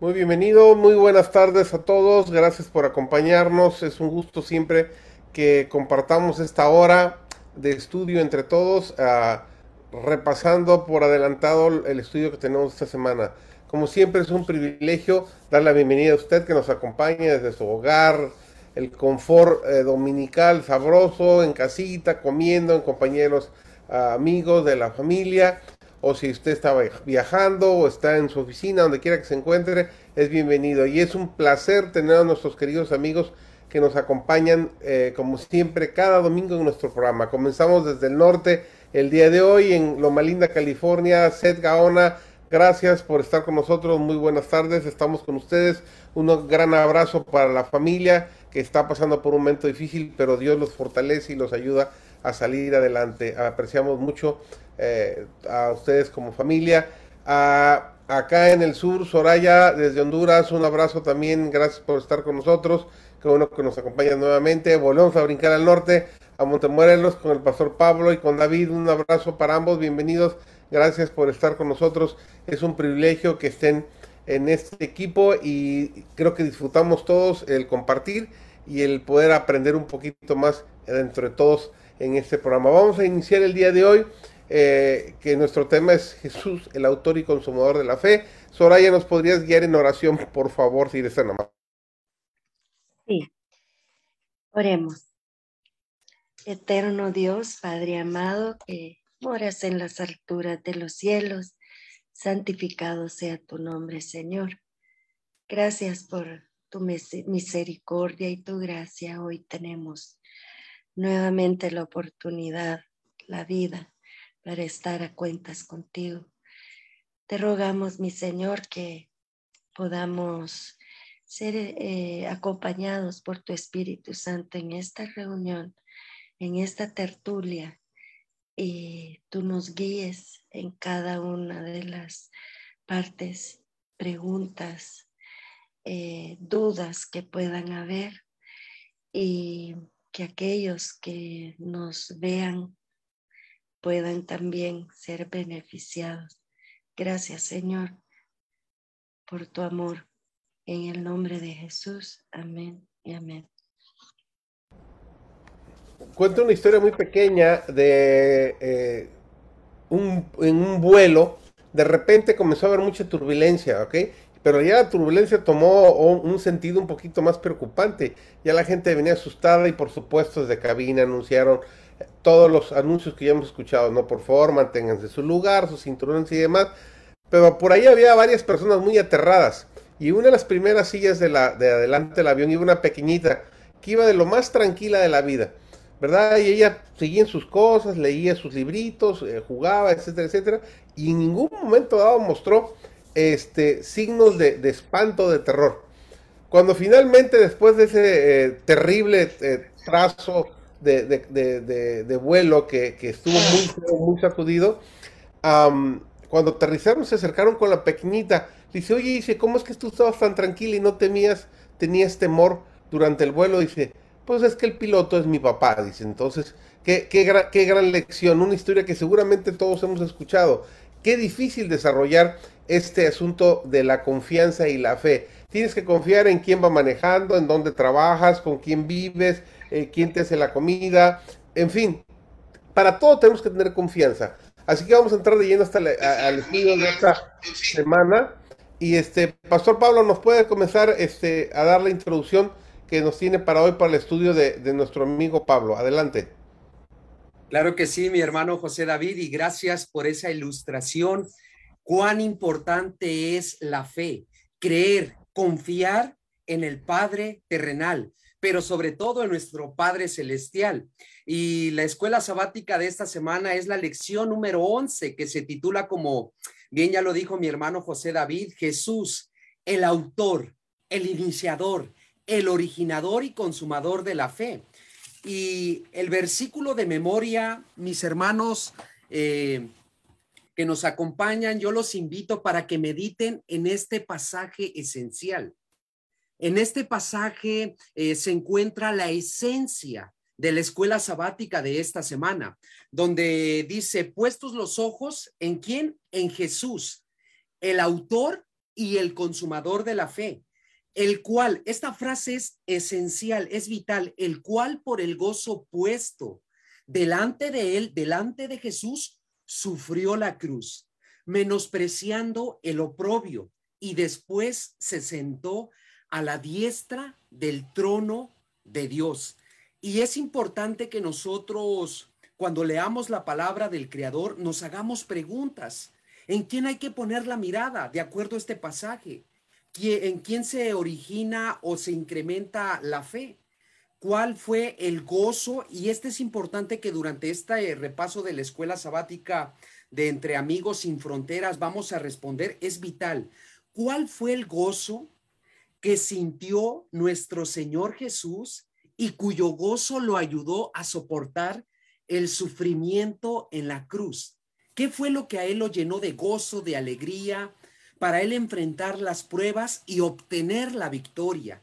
Muy bienvenido, muy buenas tardes a todos, gracias por acompañarnos, es un gusto siempre que compartamos esta hora de estudio entre todos, uh, repasando por adelantado el estudio que tenemos esta semana. Como siempre es un privilegio dar la bienvenida a usted que nos acompaña desde su hogar, el confort eh, dominical sabroso, en casita, comiendo, en compañeros, uh, amigos de la familia o si usted está viajando o está en su oficina, donde quiera que se encuentre, es bienvenido. Y es un placer tener a nuestros queridos amigos que nos acompañan, eh, como siempre, cada domingo en nuestro programa. Comenzamos desde el norte el día de hoy en Loma Linda, California. Seth Gaona, gracias por estar con nosotros. Muy buenas tardes, estamos con ustedes. Un gran abrazo para la familia que está pasando por un momento difícil, pero Dios los fortalece y los ayuda a salir adelante. Apreciamos mucho eh, a ustedes como familia. A, acá en el sur, Soraya, desde Honduras, un abrazo también, gracias por estar con nosotros. Qué bueno que nos acompañan nuevamente. Volvemos a brincar al norte, a Montemorelos, con el pastor Pablo y con David. Un abrazo para ambos, bienvenidos. Gracias por estar con nosotros. Es un privilegio que estén en este equipo y creo que disfrutamos todos el compartir y el poder aprender un poquito más dentro de todos en este programa. Vamos a iniciar el día de hoy eh, que nuestro tema es Jesús, el autor y consumador de la fe. Soraya, ¿nos podrías guiar en oración, por favor, si eres tan? Sí. Oremos. Eterno Dios, Padre amado, que moras en las alturas de los cielos, santificado sea tu nombre, Señor. Gracias por tu misericordia y tu gracia. Hoy tenemos nuevamente la oportunidad, la vida para estar a cuentas contigo. Te rogamos, mi Señor, que podamos ser eh, acompañados por tu Espíritu Santo en esta reunión, en esta tertulia, y tú nos guíes en cada una de las partes, preguntas, eh, dudas que puedan haber y que aquellos que nos vean puedan también ser beneficiados. Gracias, Señor, por tu amor. En el nombre de Jesús. Amén y amén. Cuento una historia muy pequeña de eh, un, en un vuelo. De repente comenzó a haber mucha turbulencia, ¿ok? Pero ya la turbulencia tomó un sentido un poquito más preocupante. Ya la gente venía asustada y por supuesto desde cabina anunciaron todos los anuncios que ya hemos escuchado, ¿no? Por favor, manténganse su lugar, sus cinturones y demás. Pero por ahí había varias personas muy aterradas. Y una de las primeras sillas de, la, de adelante del avión iba una pequeñita que iba de lo más tranquila de la vida, ¿verdad? Y ella seguía en sus cosas, leía sus libritos, eh, jugaba, etcétera, etcétera. Y en ningún momento dado mostró este, signos de, espanto, de terror. Cuando finalmente, después de ese eh, terrible eh, trazo de, de, de, vuelo que, que, estuvo muy, muy sacudido. cuando aterrizaron se acercaron con la pequeñita. Dice, oye, dice, ¿cómo es que tú estabas tan tranquila y no temías, tenías temor durante el vuelo? Dice, pues es que el piloto es mi papá. Dice, entonces, qué, qué, qué gran lección, una historia que seguramente todos hemos escuchado. Qué difícil desarrollar este asunto de la confianza y la fe. Tienes que confiar en quién va manejando, en dónde trabajas, con quién vives, eh, quién te hace la comida, en fin, para todo tenemos que tener confianza. Así que vamos a entrar de lleno hasta al estudio de esta semana. Y este, Pastor Pablo, ¿nos puede comenzar este, a dar la introducción que nos tiene para hoy para el estudio de, de nuestro amigo Pablo? Adelante. Claro que sí, mi hermano José David, y gracias por esa ilustración. Cuán importante es la fe, creer, confiar en el Padre terrenal pero sobre todo en nuestro Padre Celestial. Y la escuela sabática de esta semana es la lección número 11 que se titula como, bien ya lo dijo mi hermano José David, Jesús, el autor, el iniciador, el originador y consumador de la fe. Y el versículo de memoria, mis hermanos eh, que nos acompañan, yo los invito para que mediten en este pasaje esencial. En este pasaje eh, se encuentra la esencia de la escuela sabática de esta semana, donde dice, puestos los ojos en quién? En Jesús, el autor y el consumador de la fe, el cual, esta frase es esencial, es vital, el cual por el gozo puesto delante de él, delante de Jesús, sufrió la cruz, menospreciando el oprobio, y después se sentó a la diestra del trono de Dios. Y es importante que nosotros, cuando leamos la palabra del Creador, nos hagamos preguntas. ¿En quién hay que poner la mirada de acuerdo a este pasaje? ¿En quién se origina o se incrementa la fe? ¿Cuál fue el gozo? Y este es importante que durante este repaso de la escuela sabática de Entre Amigos sin Fronteras vamos a responder, es vital. ¿Cuál fue el gozo que sintió nuestro Señor Jesús y cuyo gozo lo ayudó a soportar el sufrimiento en la cruz? ¿Qué fue lo que a él lo llenó de gozo, de alegría, para él enfrentar las pruebas y obtener la victoria.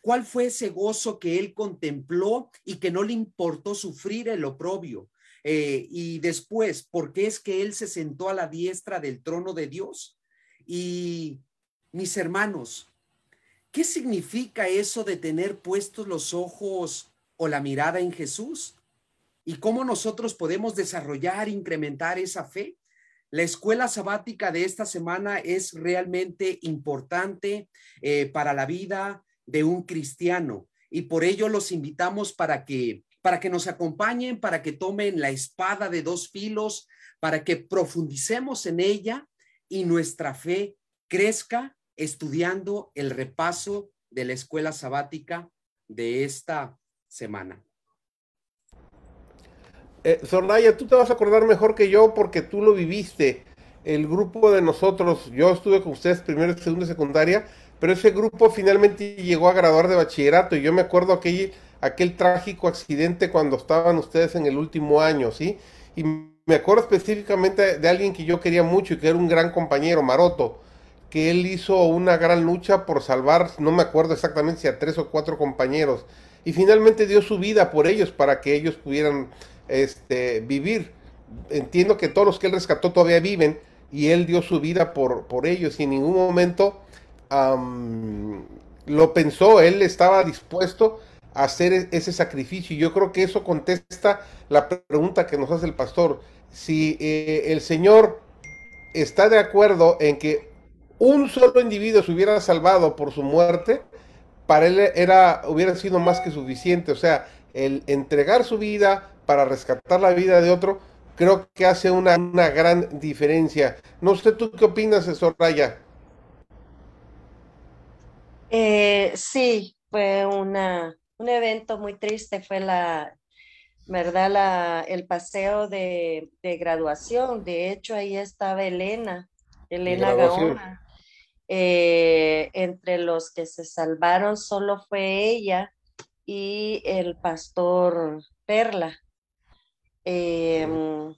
¿Cuál fue ese gozo que él contempló y que no le importó sufrir el oprobio? Eh, y después, ¿por qué es que él se sentó a la diestra del trono de Dios? Y mis hermanos, ¿qué significa eso de tener puestos los ojos o la mirada en Jesús? ¿Y cómo nosotros podemos desarrollar, incrementar esa fe? La escuela sabática de esta semana es realmente importante eh, para la vida de un cristiano y por ello los invitamos para que para que nos acompañen, para que tomen la espada de dos filos, para que profundicemos en ella y nuestra fe crezca estudiando el repaso de la escuela sabática de esta semana. Eh, tú te vas a acordar mejor que yo porque tú lo viviste. El grupo de nosotros, yo estuve con ustedes primero, segundo y secundaria, pero ese grupo finalmente llegó a graduar de bachillerato y yo me acuerdo aquel, aquel trágico accidente cuando estaban ustedes en el último año, ¿sí? Y me acuerdo específicamente de alguien que yo quería mucho y que era un gran compañero, Maroto, que él hizo una gran lucha por salvar, no me acuerdo exactamente si a tres o cuatro compañeros, y finalmente dio su vida por ellos para que ellos pudieran este, vivir. Entiendo que todos los que él rescató todavía viven y él dio su vida por, por ellos y en ningún momento lo pensó, él estaba dispuesto a hacer e-, ese sacrificio. Y yo creo que eso contesta la pregunta que nos hace el pastor. Si eh, el Señor está de acuerdo en que un solo individuo se hubiera salvado por su muerte, para él era, hubiera sido más que suficiente. O sea, el entregar su vida para rescatar la vida de otro, creo que hace una, gran diferencia. No sé, ¿tú qué opinas, Soraya? Eh, sí, fue una, un evento muy triste, fue la, ¿verdad? La, el paseo de, graduación. De hecho, ahí estaba Elena, Elena Gaona. Eh, entre los que se salvaron solo fue ella y el pastor Perla. Em,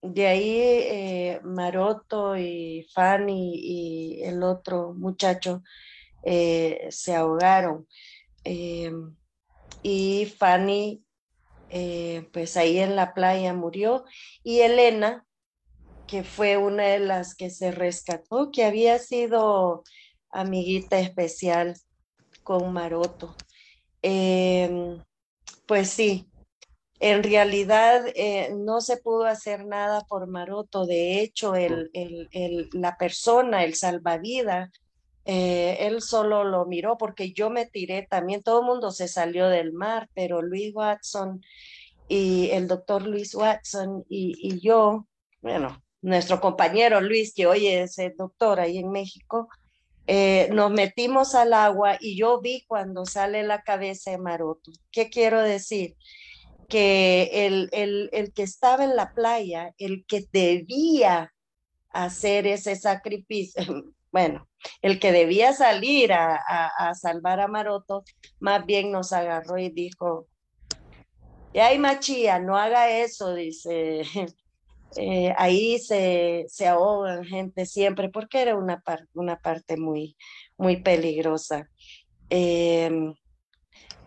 de ahí eh, Maroto y Fanny y el otro muchacho eh, se ahogaron. Em, y Fanny, pues ahí en la playa murió. Y Elena, que fue una de las que se rescató, que había sido amiguita especial con Maroto. Em, pues sí, en realidad eh, no se pudo hacer nada por Maroto. De hecho, el, la persona, el salvavidas, eh, él solo lo miró porque yo me tiré también. Todo el mundo se salió del mar, pero Luis Watson y el doctor Luis Watson y, yo, bueno, nuestro compañero Luis, que hoy es el doctor ahí en México, eh, nos metimos al agua y yo vi cuando sale la cabeza de Maroto. ¿Qué quiero decir? que el, el, que estaba en la playa, el que debía hacer ese sacrificio, bueno, el que debía salir a, a, salvar a Maroto, más bien nos agarró y dijo, ay machía, no haga eso, dice, eh, ahí se, se ahogan gente siempre, porque era una, una parte muy, muy peligrosa. Em,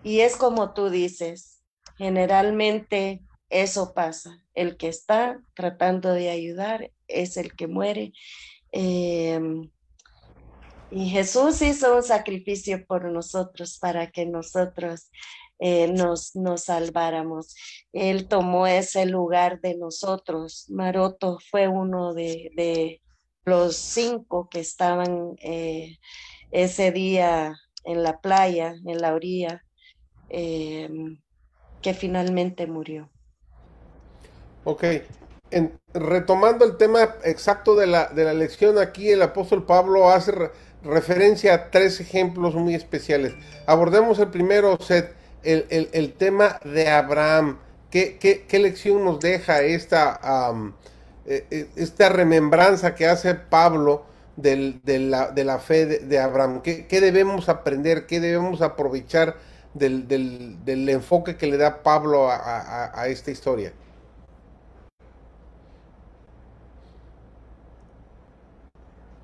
y es como tú dices, Generalmente eso pasa. El que está tratando de ayudar es el que muere. Em, Y Jesús hizo un sacrificio por nosotros para que nosotros eh, nos, nos salváramos. Él tomó ese lugar de nosotros. Maroto fue uno de, los cinco que estaban eh, ese día en la playa, en la orilla, eh, que finalmente murió. Ok, retomando el tema exacto de la, de la lección, aquí el apóstol Pablo hace referencia a tres ejemplos muy especiales. Abordemos el primero, Seth, el, tema de Abraham. ¿Qué, qué, lección nos deja esta, eh, eh, esta remembranza que hace Pablo de, la, de, la, fe de, Abraham? ¿Qué, debemos aprender? ¿Qué debemos aprovechar del, del, enfoque que le da Pablo a esta historia?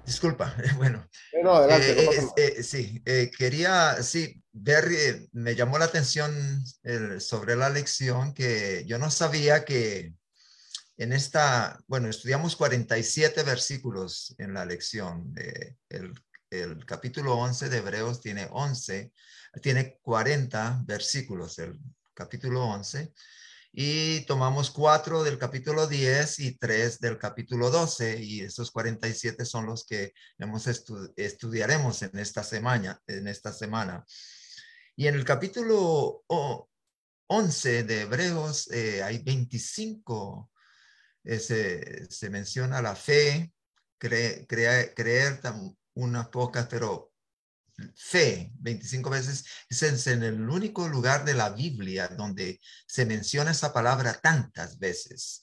Disculpa, bueno. No, adelante, eh, eh, eh, sí, quería, sí, ver, me llamó la atención sobre la lección que yo no sabía que en esta, bueno, estudiamos 47 versículos en la lección. el, el capítulo 11 de Hebreos tiene 11, tiene 40 versículos, el capítulo 11 y tomamos cuatro del capítulo 10 y tres del capítulo 12 y esos 47 son los que hemos estudiaremos en esta semana, en esta semana. Y en el capítulo 11 de Hebreos eh, hay 25, eh, se, menciona la fe, creer unas pocas, pero fe 25 veces, es en el único lugar de la Biblia donde se menciona esa palabra tantas veces.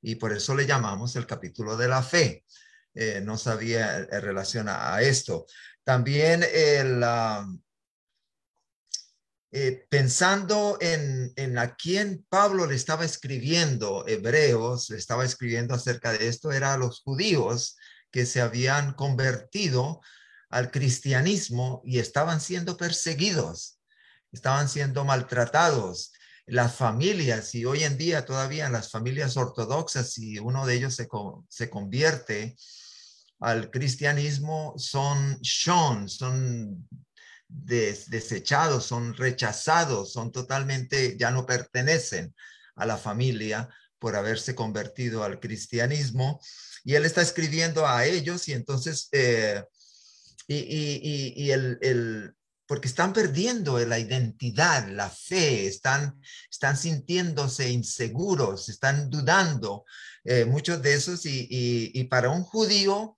Y por eso le llamamos el capítulo de la fe. Eh, no sabía en relación a, esto. También el, eh, pensando en, a quién Pablo le estaba escribiendo, Hebreos, le estaba escribiendo acerca de esto, era a los judíos que se habían convertido al cristianismo y estaban siendo perseguidos, estaban siendo maltratados. Las familias, y hoy en día todavía las familias ortodoxas, si uno de ellos se, se convierte al cristianismo, son shon, son desechados, son rechazados, son totalmente, ya no pertenecen a la familia por haberse convertido al cristianismo. Y él está escribiendo a ellos y entonces eh, y, el, porque están perdiendo la identidad, la fe, están, están sintiéndose inseguros, están dudando, eh, muchos de esos, y, para un judío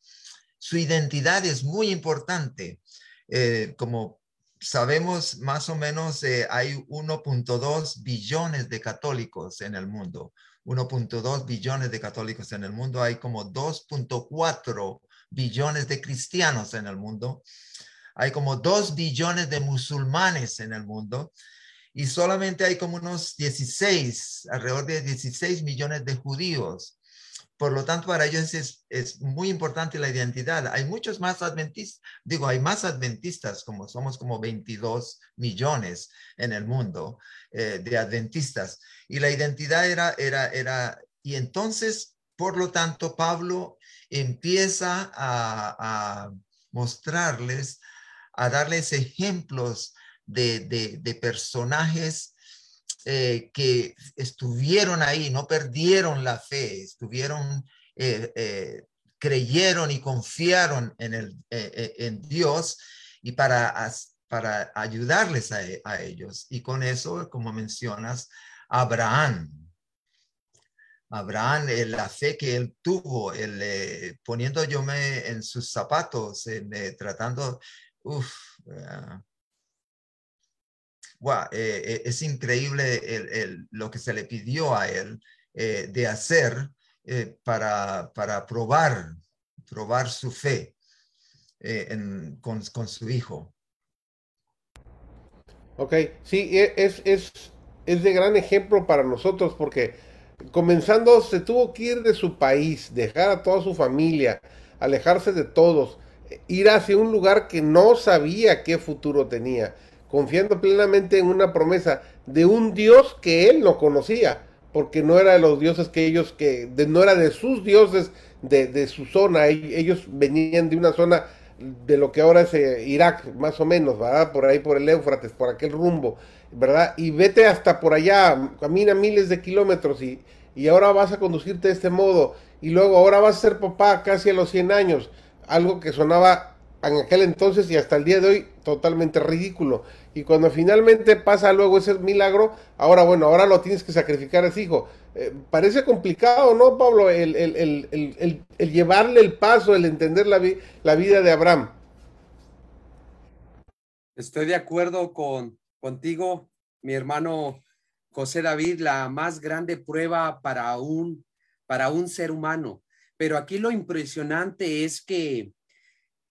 su identidad es muy importante. Eh, como sabemos, más o menos eh, hay 1.2 billones de católicos en el mundo. 1.2 billones de católicos en el mundo, hay como 2.4 billones de cristianos en el mundo. Hay como dos billones de musulmanes en el mundo y solamente hay como unos 16, alrededor de 16 millones de judíos. Por lo tanto, para ellos es, es, muy importante la identidad. Hay muchos más adventistas, digo, hay más adventistas, como somos como 22 millones en el mundo eh, de adventistas. Y la identidad era, era, era, y entonces, por lo tanto, Pablo empieza a, mostrarles, a darles ejemplos de, personajes eh, que estuvieron ahí, no perdieron la fe, estuvieron, eh, eh, creyeron y confiaron en, el, en Dios y para, para ayudarles a, a ellos. Y con eso, como mencionas, Abraham, Abraham, eh, la fe que él tuvo, el, poniendo yo me en sus zapatos, eh, tratando, uff, es increíble lo que se le pidió a él de hacer para, para probar, probar su fe con, con, su hijo. Ok, sí, e, es, es, es de gran ejemplo para nosotros porque comenzando, se tuvo que ir de su país, dejar a toda su familia, alejarse de todos, ir hacia un lugar que no sabía qué futuro tenía, confiando plenamente en una promesa de un Dios que él no conocía, porque no era de los dioses que ellos, que no era de sus dioses de, su zona, ellos venían de una zona de lo que ahora es eh, Irak, más o menos, ¿verdad? Por ahí por el Éufrates, por aquel rumbo, ¿verdad? Y vete hasta por allá, camina miles de kilómetros y, y ahora vas a conducirte de este modo y luego ahora vas a ser papá casi a los 100 años, algo que sonaba en aquel entonces y hasta el día de hoy totalmente ridículo. Y cuando finalmente pasa luego ese milagro, ahora bueno, ahora lo tienes que sacrificar a ese hijo. Eh, parece complicado, ¿no, Pablo? El, el, llevarle el paso, el entender la, la, vida de Abraham. Estoy de acuerdo con, contigo, mi hermano José David, la más grande prueba para un, para un ser humano. Pero aquí lo impresionante es que,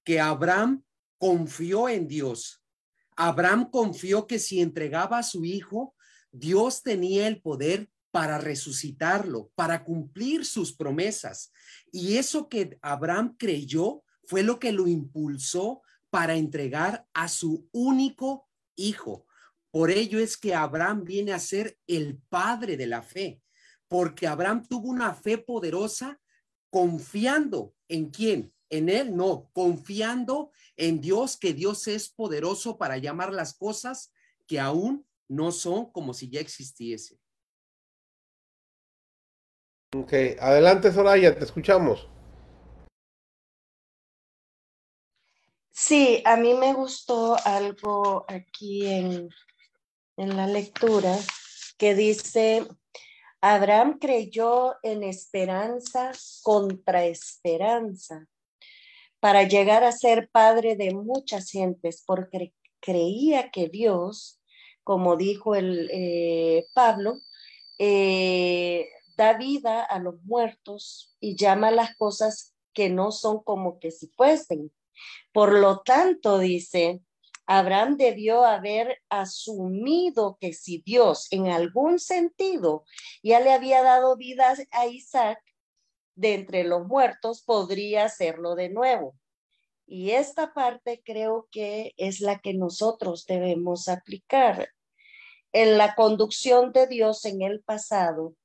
que Abraham confió en Dios. Abraham confió que si entregaba a su hijo, Dios tenía el poder para resucitarlo, para cumplir sus promesas. Y eso que Abraham creyó fue lo que lo impulsó para entregar a su único hijo. Por ello es que Abraham viene a ser el padre de la fe, porque Abraham tuvo una fe poderosa confiando en quién, en él, no, confiando en Dios, que Dios es poderoso para llamar las cosas que aún no son como si ya existiese. Ok, adelante Soraya, te escuchamos. Sí, a mí me gustó algo aquí en, en la lectura que dice, Abraham creyó en esperanza contra esperanza para llegar a ser padre de muchas gentes, porque creía que Dios, como dijo el eh, Pablo, eh, da vida a los muertos y llama las cosas que no son como que si fuesen. Por lo tanto, dice, Abraham debió haber asumido que si Dios en algún sentido ya le había dado vida a Isaac de entre los muertos, podría hacerlo de nuevo. Y esta parte creo que es la que nosotros debemos aplicar. En la conducción de Dios en el pasado,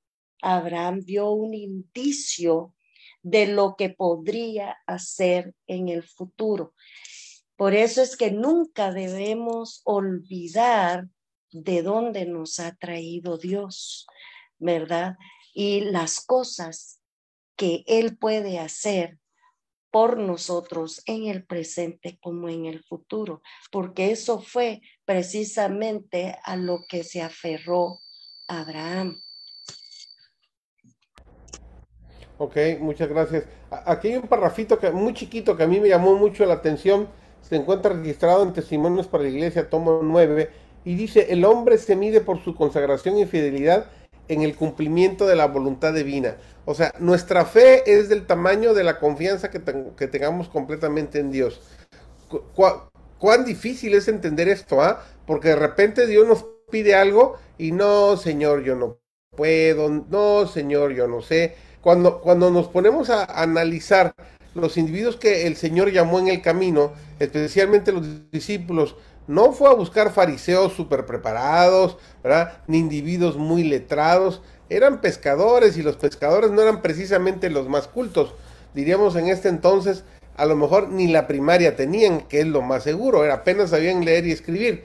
Abraham vio un indicio de lo que podría hacer en el futuro. Por eso es que nunca debemos olvidar de dónde nos ha traído Dios, ¿verdad? Y las cosas que Él puede hacer por nosotros en el presente como en el futuro, porque eso fue precisamente a lo que se aferró Abraham. Ok, muchas gracias. Aquí hay un parrafito que, muy chiquito que a mí me llamó mucho la atención. Se encuentra registrado en Testimonios para la Iglesia, tomo 9, y dice, el hombre se mide por su consagración y fidelidad en el cumplimiento de la voluntad divina. O sea, nuestra fe es del tamaño de la confianza que, tengamos completamente en Dios. ¿Cuán difícil es entender esto? Ah? Porque de repente Dios nos pide algo y no, Señor, yo no puedo, no, Señor, yo no sé cuando, cuando nos ponemos a analizar los individuos que el Señor llamó en el camino, especialmente los discípulos, no fue a buscar fariseos súper preparados, ¿verdad? Ni individuos muy letrados, eran pescadores y los pescadores no eran precisamente los más cultos. Diríamos en este entonces, a lo mejor ni la primaria tenían, que es lo más seguro, era apenas sabían leer y escribir.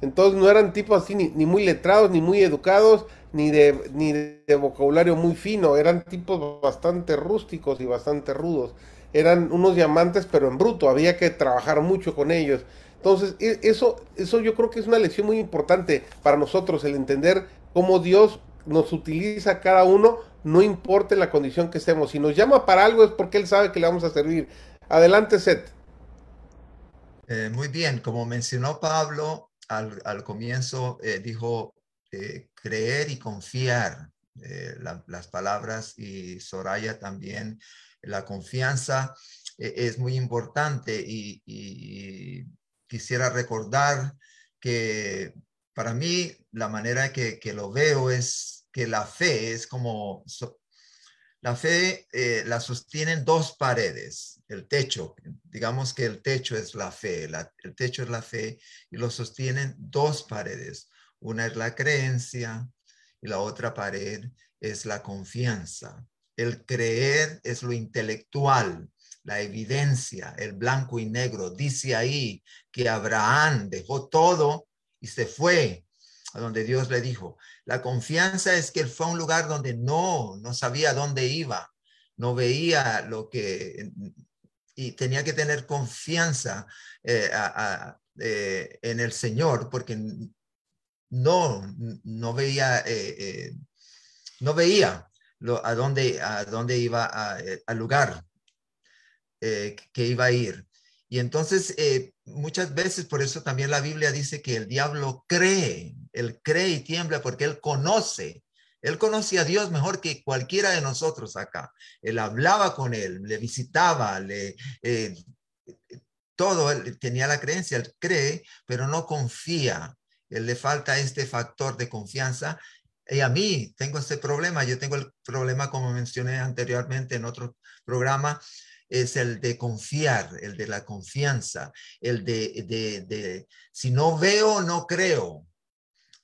Entonces no eran tipos así ni, ni muy letrados, ni muy educados, ni de, ni de vocabulario muy fino, eran tipos bastante rústicos y bastante rudos. Eran unos diamantes, pero en bruto, había que trabajar mucho con ellos. Entonces, e, eso, eso yo creo que es una lección muy importante para nosotros, el entender cómo Dios nos utiliza cada uno, no importa la condición que estemos. Si nos llama para algo es porque Él sabe que le vamos a servir. Adelante, Seth. Eh, muy bien, como mencionó Pablo al, al comienzo, eh, dijo, eh, creer y confiar, las palabras y Soraya también, la confianza es muy importante y, quisiera recordar que para mí la manera que, que, lo veo es que la fe es como, la fe la sostienen dos paredes, el techo, digamos que el techo es la fe, el techo es la fe y lo sostienen dos paredes. Una es la creencia y la otra pared es la confianza. El creer es lo intelectual, la evidencia, el blanco y negro. Dice ahí que Abraham dejó todo y se fue a donde Dios le dijo. La confianza es que él fue a un lugar donde no, no sabía dónde iba, no veía lo que, y tenía que tener confianza eh, eh, en el Señor, porque no, no veía, eh, no veía a, dónde, a dónde iba al lugar que iba a ir. Y entonces, muchas veces, por eso también la Biblia dice que el diablo cree, él cree y tiembla porque él conoce. Él conocía a Dios mejor que cualquiera de nosotros acá. Él hablaba con él, le visitaba, le, todo, él tenía la creencia, él cree, pero no confía. Él le falta este factor de confianza. Y a mí tengo este problema. Yo tengo el problema, como mencioné anteriormente en otro programa, es el de confiar, el de la confianza, el de, de, de si no veo, no creo.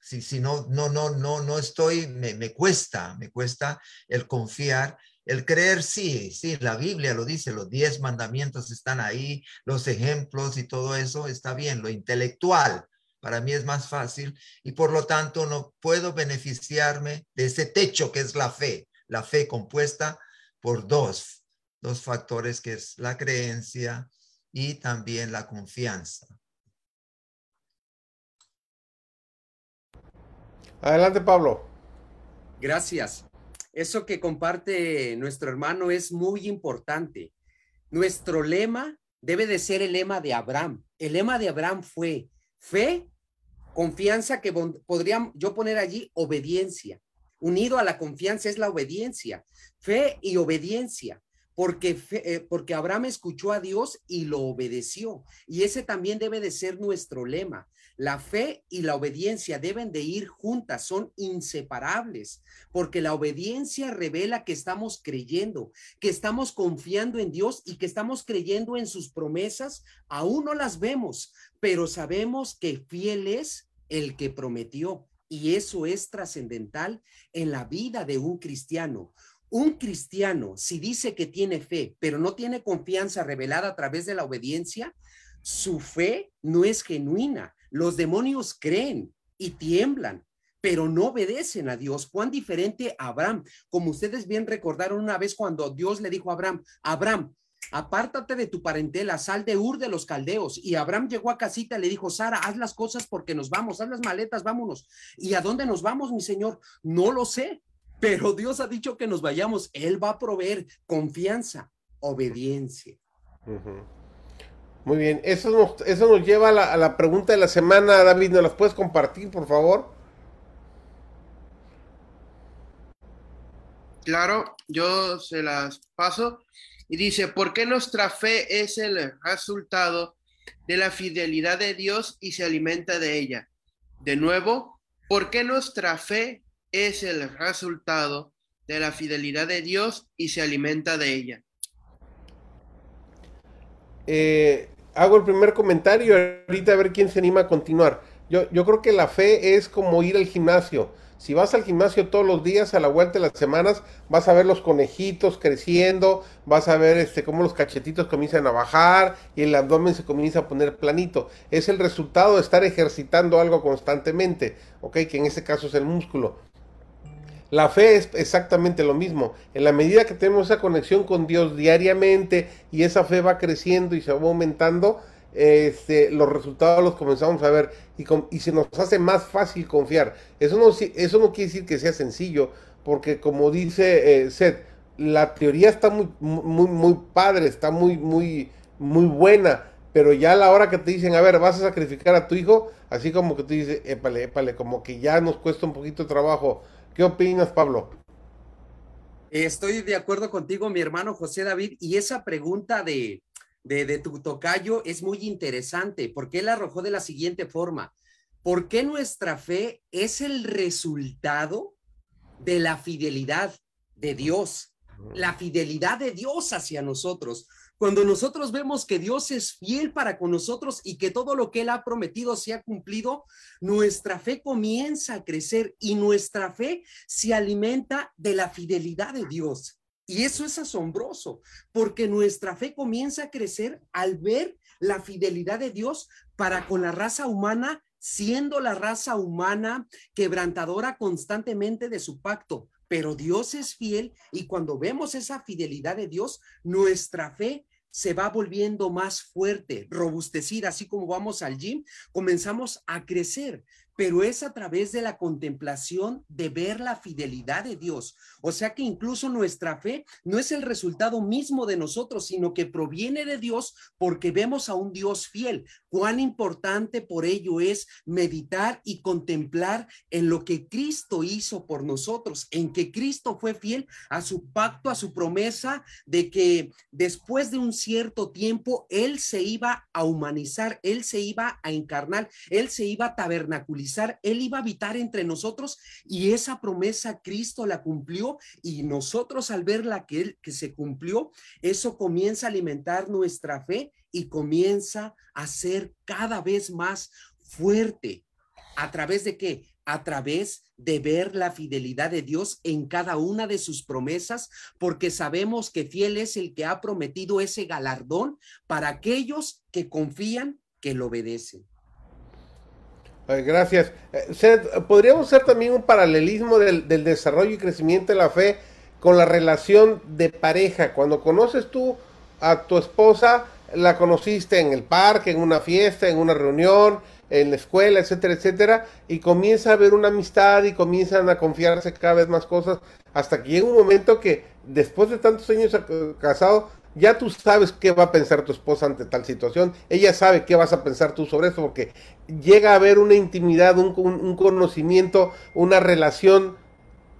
Si, si no, no, no, no, no estoy, me, me cuesta, me cuesta el confiar el creer, sí, sí, la Biblia lo dice, los diez mandamientos están ahí, los ejemplos y todo eso está bien. Lo intelectual para mí es más fácil y por lo tanto no puedo beneficiarme de ese techo que es la fe, la fe compuesta por dos, dos factores que es la creencia y también la confianza. Adelante, Pablo. Gracias. Eso que comparte nuestro hermano es muy importante. Nuestro lema debe de ser el lema de Abraham. El lema de Abraham fue fe, confianza que podría yo poner allí obediencia. Unido a la confianza es la obediencia, fe y obediencia porque, eh, porque Abraham escuchó a Dios y lo obedeció. Y ese también debe de ser nuestro lema. La fe y la obediencia deben de ir juntas, son inseparables, porque la obediencia revela que estamos creyendo, que estamos confiando en Dios y que estamos creyendo en sus promesas. Aún no las vemos, pero sabemos que fiel es el que prometió. Y eso es trascendental en la vida de un cristiano. Un cristiano, si dice que tiene fe, pero no tiene confianza revelada a través de la obediencia, su fe no es genuina. Los demonios creen y tiemblan, pero no obedecen a Dios. Cuán diferente Abraham. Como ustedes bien recordaron una vez cuando Dios le dijo a Abraham, Abraham, apártate de tu parentela, sal de Ur de los caldeos. Y Abraham llegó a casita y le dijo, Sara, haz las cosas porque nos vamos, haz las maletas, vámonos. ¿Y a dónde nos vamos, mi señor? No lo sé, pero Dios ha dicho que nos vayamos. Él va a proveer confianza, obediencia. Muy bien, eso nos, eso nos lleva a la, pregunta de la semana, David, ¿nos las puedes compartir, por favor? Claro, yo se las paso. Y dice, ¿por qué nuestra fe es el resultado de la fidelidad de Dios y se alimenta de ella? De nuevo, ¿por qué nuestra fe es el resultado de la fidelidad de Dios y se alimenta de ella. Eh, hago el primer comentario ahorita a ver quién se anima a continuar. Yo, yo creo que la fe es como ir al gimnasio. Si vas al gimnasio todos los días, a la vuelta de las semanas, vas a ver los conejitos creciendo, vas a ver este, cómo los cachetitos comienzan a bajar y el abdomen se comienza a poner planito. Es el resultado de estar ejercitando algo constantemente, ¿ok? Que en este caso es el músculo. La fe es exactamente lo mismo. En la medida que tenemos esa conexión con Dios diariamente y esa fe va creciendo y se va aumentando, este, los resultados los comenzamos a ver y, y, se nos hace más fácil confiar. Eso no, eso no quiere decir que sea sencillo, porque como dice eh, Seth, la teoría está muy, muy, muy padre, está muy, muy, muy buena, pero ya a la hora que te dicen, a ver, vas a sacrificar a tu hijo, así como que tú dices, épale, épale, como que ya nos cuesta un poquito de trabajo ¿Qué opinas, Pablo? Estoy de acuerdo contigo, mi hermano José David, y esa pregunta de, de, tu tocayo es muy interesante porque él arrojó de la siguiente forma. ¿Por qué nuestra fe es el resultado de la fidelidad de Dios? La fidelidad de Dios hacia nosotros. Cuando nosotros vemos que Dios es fiel para con nosotros y que todo lo que Él ha prometido se ha cumplido, nuestra fe comienza a crecer y nuestra fe se alimenta de la fidelidad de Dios. Y eso es asombroso, porque nuestra fe comienza a crecer al ver la fidelidad de Dios para con la raza humana, siendo la raza humana quebrantadora constantemente de su pacto. Pero Dios es fiel y cuando vemos esa fidelidad de Dios, nuestra fe se va volviendo más fuerte, robustecida, así como vamos al gym, comenzamos a crecer pero es a través de la contemplación de ver la fidelidad de Dios. O sea que incluso nuestra fe no es el resultado mismo de nosotros, sino que proviene de Dios porque vemos a un Dios fiel. Cuán importante por ello es meditar y contemplar en lo que Cristo hizo por nosotros, en que Cristo fue fiel a su pacto, a su promesa de que después de un cierto tiempo Él se iba a humanizar, Él se iba a encarnar, Él se iba a tabernaculizar él iba a habitar entre nosotros y esa promesa Cristo la cumplió y nosotros al verla que, él, que se cumplió, eso comienza a alimentar nuestra fe y comienza a ser cada vez más fuerte. ¿A través de qué? A través de ver la fidelidad de Dios en cada una de sus promesas, porque sabemos que fiel es el que ha prometido ese galardón para aquellos que confían, que lo obedecen. Gracias. Eh, podríamos hacer también un paralelismo del, desarrollo y crecimiento de la fe con la relación de pareja. Cuando conoces tú a tu esposa, la conociste en el parque, en una fiesta, en una reunión, en la escuela, etcétera, etcétera, y comienza a haber una amistad y comienzan a confiarse cada vez más cosas, hasta que llega un momento que después de tantos años casado, ya tú sabes qué va a pensar tu esposa ante tal situación, ella sabe qué vas a pensar tú sobre eso, porque llega a haber una intimidad, un, conocimiento, una relación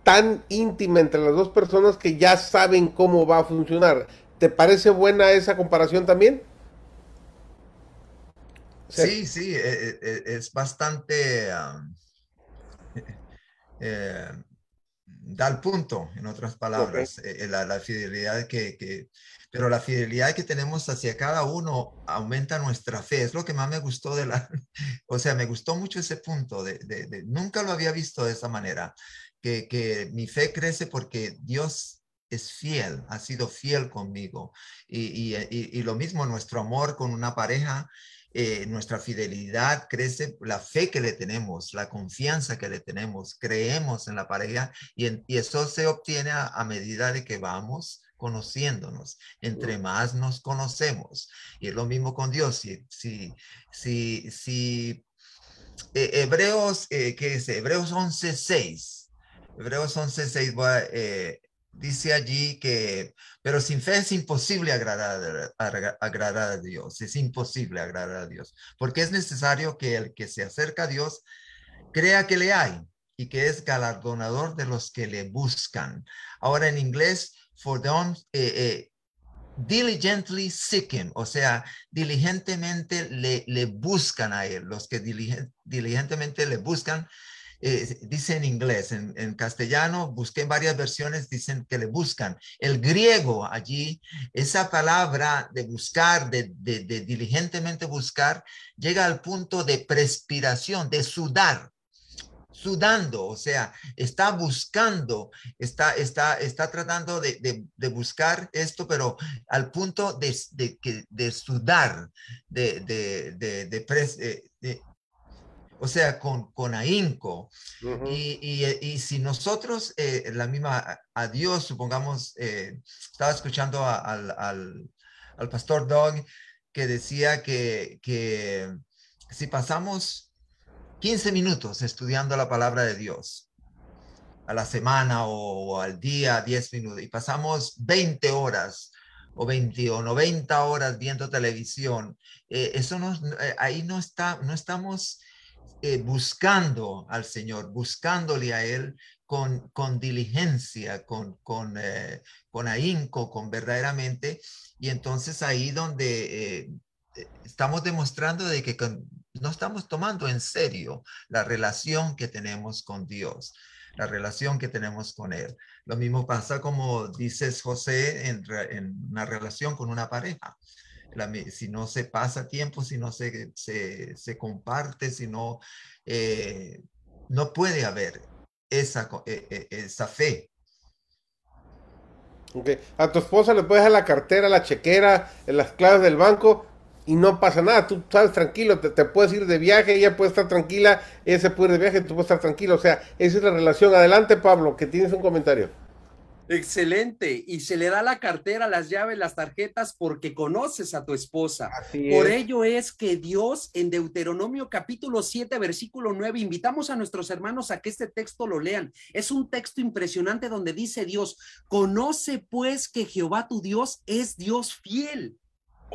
tan íntima entre las dos personas que ya saben cómo va a funcionar. ¿Te parece buena esa comparación también? Sí, sí, e, e, e, es, bastante... eh, da el punto, en otras palabras, eh, la, fidelidad que, pero la fidelidad que tenemos hacia cada uno aumenta nuestra fe. Es lo que más me gustó de la, o sea, me gustó mucho ese punto, de, nunca lo había visto de esa manera, que, que mi fe crece porque Dios es fiel, ha sido fiel conmigo. Y, y, y, lo mismo nuestro amor con una pareja eh, nuestra fidelidad crece, la fe que le tenemos, la confianza que le tenemos, creemos en la pareja y, eso se obtiene a, medida de que vamos conociéndonos, entre más nos conocemos. Y es lo mismo con Dios. Si, si, si, si eh, Hebreos, eh, ¿qué es? Hebreos 11.6. Hebreos 11.6 va, eh, dice allí que, pero sin fe es imposible agradar, agradar a Dios, es imposible agradar a Dios, porque es necesario que el que se acerca a Dios crea que le hay y que es galardonador de los que le buscan. Ahora en inglés, for them, eh, eh, diligently seeking, o sea, diligentemente le, le buscan a él, los que diligentemente le buscan eh, dice en inglés, en, castellano, busqué varias versiones, dicen que le buscan. El griego allí, esa palabra de buscar, de, diligentemente buscar, llega al punto de respiración, de sudar sudando, o sea, está buscando, está, está, está tratando de, buscar esto, pero al punto de, de, de sudar, de, de, de, o sea, con, con ahínco. y, y, si nosotros, eh, la misma, a Dios, supongamos, eh, estaba escuchando al, al, al, pastor Doug que decía que, que si pasamos 15 minutos estudiando la palabra de Dios, a la semana o, al día 10 minutos y pasamos 20 horas o 20 o 90 horas viendo televisión, eh, eso no, ahí no está, no estamos eh, buscando al Señor, buscándole a Él con, con diligencia, con, con, eh, con ahínco, con verdaderamente. Y entonces ahí donde eh, estamos demostrando de que no estamos tomando en serio la relación que tenemos con Dios la relación que tenemos con Él. Lo mismo pasa como dices José en, una relación con una pareja si no se pasa tiempo, si no se, se, comparte, si no, eh, no puede haber esa, eh, eh, esa fe. A tu esposa le puedes dejar la cartera, la chequera, las claves del banco y no pasa nada. Tú sabes tranquilo, te, puedes ir de viaje, ella puede estar tranquila, ella se puede ir de viaje, tú puedes estar tranquilo. O sea, esa es la relación. Adelante, Pablo, que tienes un comentario. Excelente. Y se le da la cartera, las llaves, las tarjetas porque conoces a tu esposa. Por ello es que Dios en Deuteronomio capítulo 7, versículo 9, invitamos a nuestros hermanos a que este texto lo lean. Es un texto impresionante donde dice Dios, conoce pues que Jehová tu Dios es Dios fiel.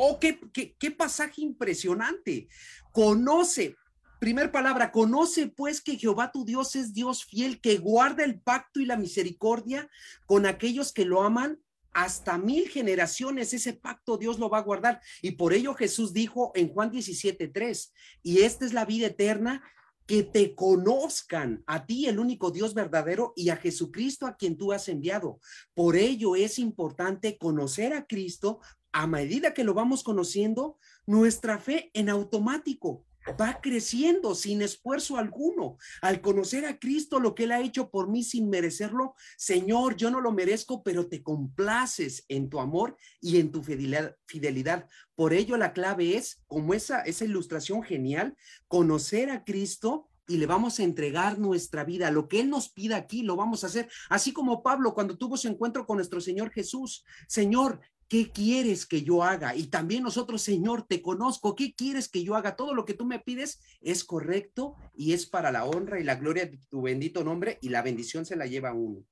Oh, qué, qué, pasaje impresionante. Conoce, Primer palabra, conoce pues que Jehová tu Dios es Dios fiel, que guarda el pacto y la misericordia con aquellos que lo aman hasta mil generaciones. Ese pacto Dios lo va a guardar. Y por ello Jesús dijo en Juan 17, 3, y esta es la vida eterna, que te conozcan a ti, el único Dios verdadero, y a Jesucristo a quien tú has enviado. Por ello es importante conocer a Cristo. A medida que lo vamos conociendo, nuestra fe en automático va creciendo sin esfuerzo alguno. Al conocer a Cristo, lo que Él ha hecho por mí sin merecerlo, Señor, yo no lo merezco, pero te complaces en tu amor y en tu fidelidad. Por ello, la clave es, como esa, esa ilustración genial, conocer a Cristo y le vamos a entregar nuestra vida. Lo que Él nos pida aquí, lo vamos a hacer. Así como Pablo cuando tuvo su encuentro con nuestro Señor Jesús. Señor, ¿qué quieres que yo haga? Y también nosotros, Señor, te conozco, ¿qué quieres que yo haga? Todo lo que tú me pides es correcto y es para la honra y la gloria de tu bendito nombre y la bendición se la lleva uno.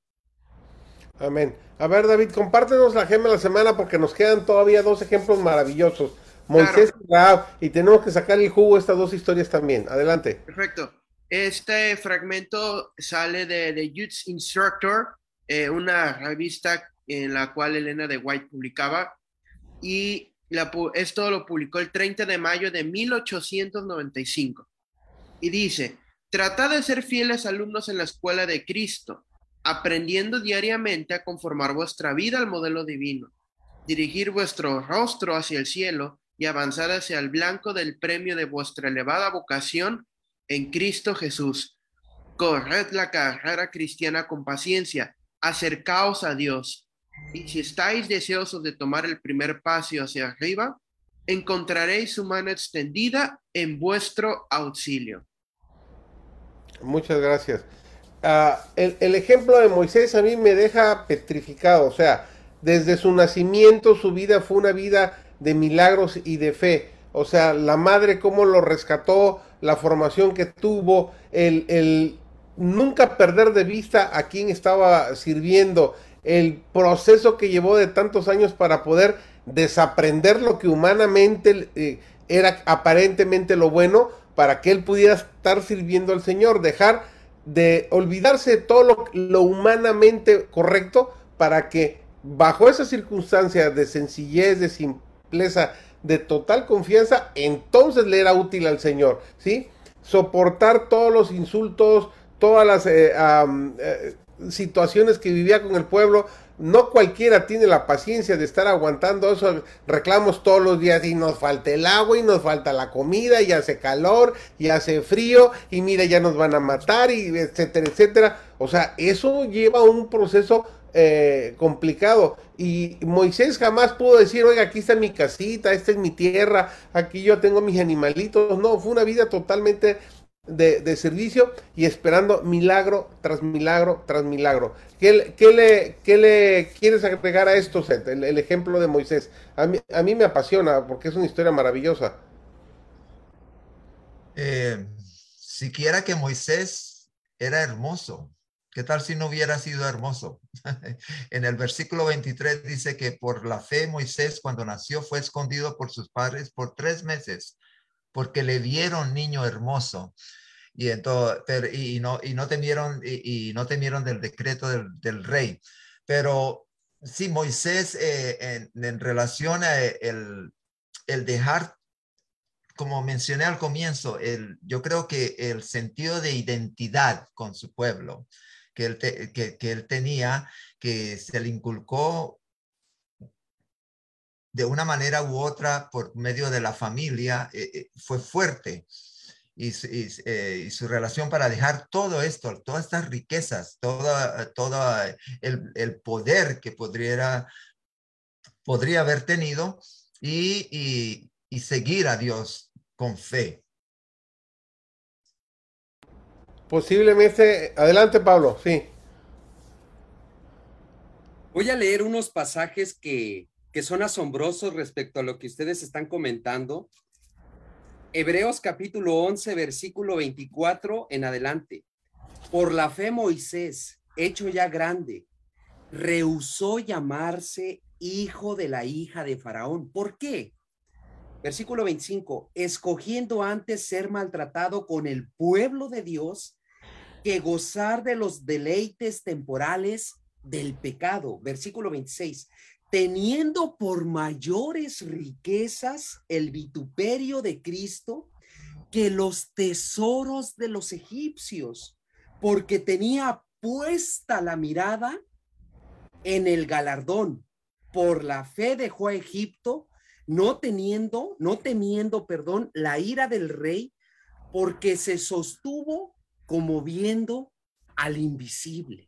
Amén. A ver, David, compártenos la gema de la semana porque nos quedan todavía dos ejemplos maravillosos. Moisés y Raab, y tenemos que sacar el jugo estas dos historias también. Adelante. Perfecto. Este fragmento sale de The Youth Instructor, eh, una revista en la cual Elena de White publicaba y esto lo publicó el 30 de mayo de 1895. Y dice, tratad de ser fieles alumnos en la escuela de Cristo, aprendiendo diariamente a conformar vuestra vida al modelo divino, dirigir vuestro rostro hacia el cielo y avanzar hacia el blanco del premio de vuestra elevada vocación en Cristo Jesús. Corred la carrera cristiana con paciencia, acercaos a Dios si estáis deseosos de tomar el primer paso hacia arriba, encontraréis su mano extendida en vuestro auxilio. Muchas gracias. Ah, el, ejemplo de Moisés a mí me deja petrificado, o sea, desde su nacimiento su vida fue una vida de milagros y de fe. O sea, la madre cómo lo rescató, la formación que tuvo, el, el nunca perder de vista a quien estaba sirviendo, el proceso que llevó de tantos años para poder desaprender lo que humanamente eh, era aparentemente lo bueno para que él pudiera estar sirviendo al Señor, dejar de olvidarse de todo lo, lo humanamente correcto para que bajo esa circunstancia de sencillez, de simpleza, de total confianza, entonces le era útil al Señor, ¿sí? Soportar todos los insultos, todas las eh, eh, situaciones que vivía con el pueblo. No cualquiera tiene la paciencia de estar aguantando esos reclamos todos los días y nos falta el agua y nos falta la comida y hace calor y hace frío y mira ya nos van a matar y etcétera, etcétera. O sea, eso lleva un proceso eh, complicado y Moisés jamás pudo decir, oiga, aquí está mi casita, esta es mi tierra, aquí yo tengo mis animalitos. No, fue una vida totalmente de, servicio y esperando milagro tras milagro tras milagro. ¿Qué, le, qué le, quieres agregar a esto, Seth? El, ejemplo de Moisés. A mí, a mí, me apasiona porque es una historia maravillosa. Eh, siquiera que Moisés era hermoso. ¿Qué tal si no hubiera sido hermoso? en el versículo 23 dice que por la fe Moisés cuando nació fue escondido por sus padres por tres meses porque le vieron niño hermoso y, entonces, y, no, y, no temieron, y, no temieron del decreto del, rey. Pero sí, Moisés, eh, en, relación a el, el dejar como mencioné al comienzo, el, yo creo que el sentido de identidad con su pueblo que él, que, que, él tenía, que se le inculcó de una manera u otra por medio de la familia, eh, eh, fue fuerte. y, y, su relación para dejar todo esto, todas estas riquezas, todo, todo el, el poder que podría, podría haber tenido y, y seguir a Dios con fe. Posiblemente, adelante Pablo, sí. Voy a leer unos pasajes que, que son asombrosos respecto a lo que ustedes están comentando. Hebreos capítulo 11, versículo 24 en adelante. Por la fe Moisés, hecho ya grande, rehusó llamarse hijo de la hija de Faraón. ¿Por qué? Versículo 25, escogiendo antes ser maltratado con el pueblo de Dios que gozar de los deleites temporales del pecado. Versículo 26, teniendo por mayores riquezas el vituperio de Cristo que los tesoros de los egipcios, porque tenía puesta la mirada en el galardón. Por la fe dejó a Egipto no teniendo, no temiendo, perdón, la ira del rey, porque se sostuvo como viendo al invisible.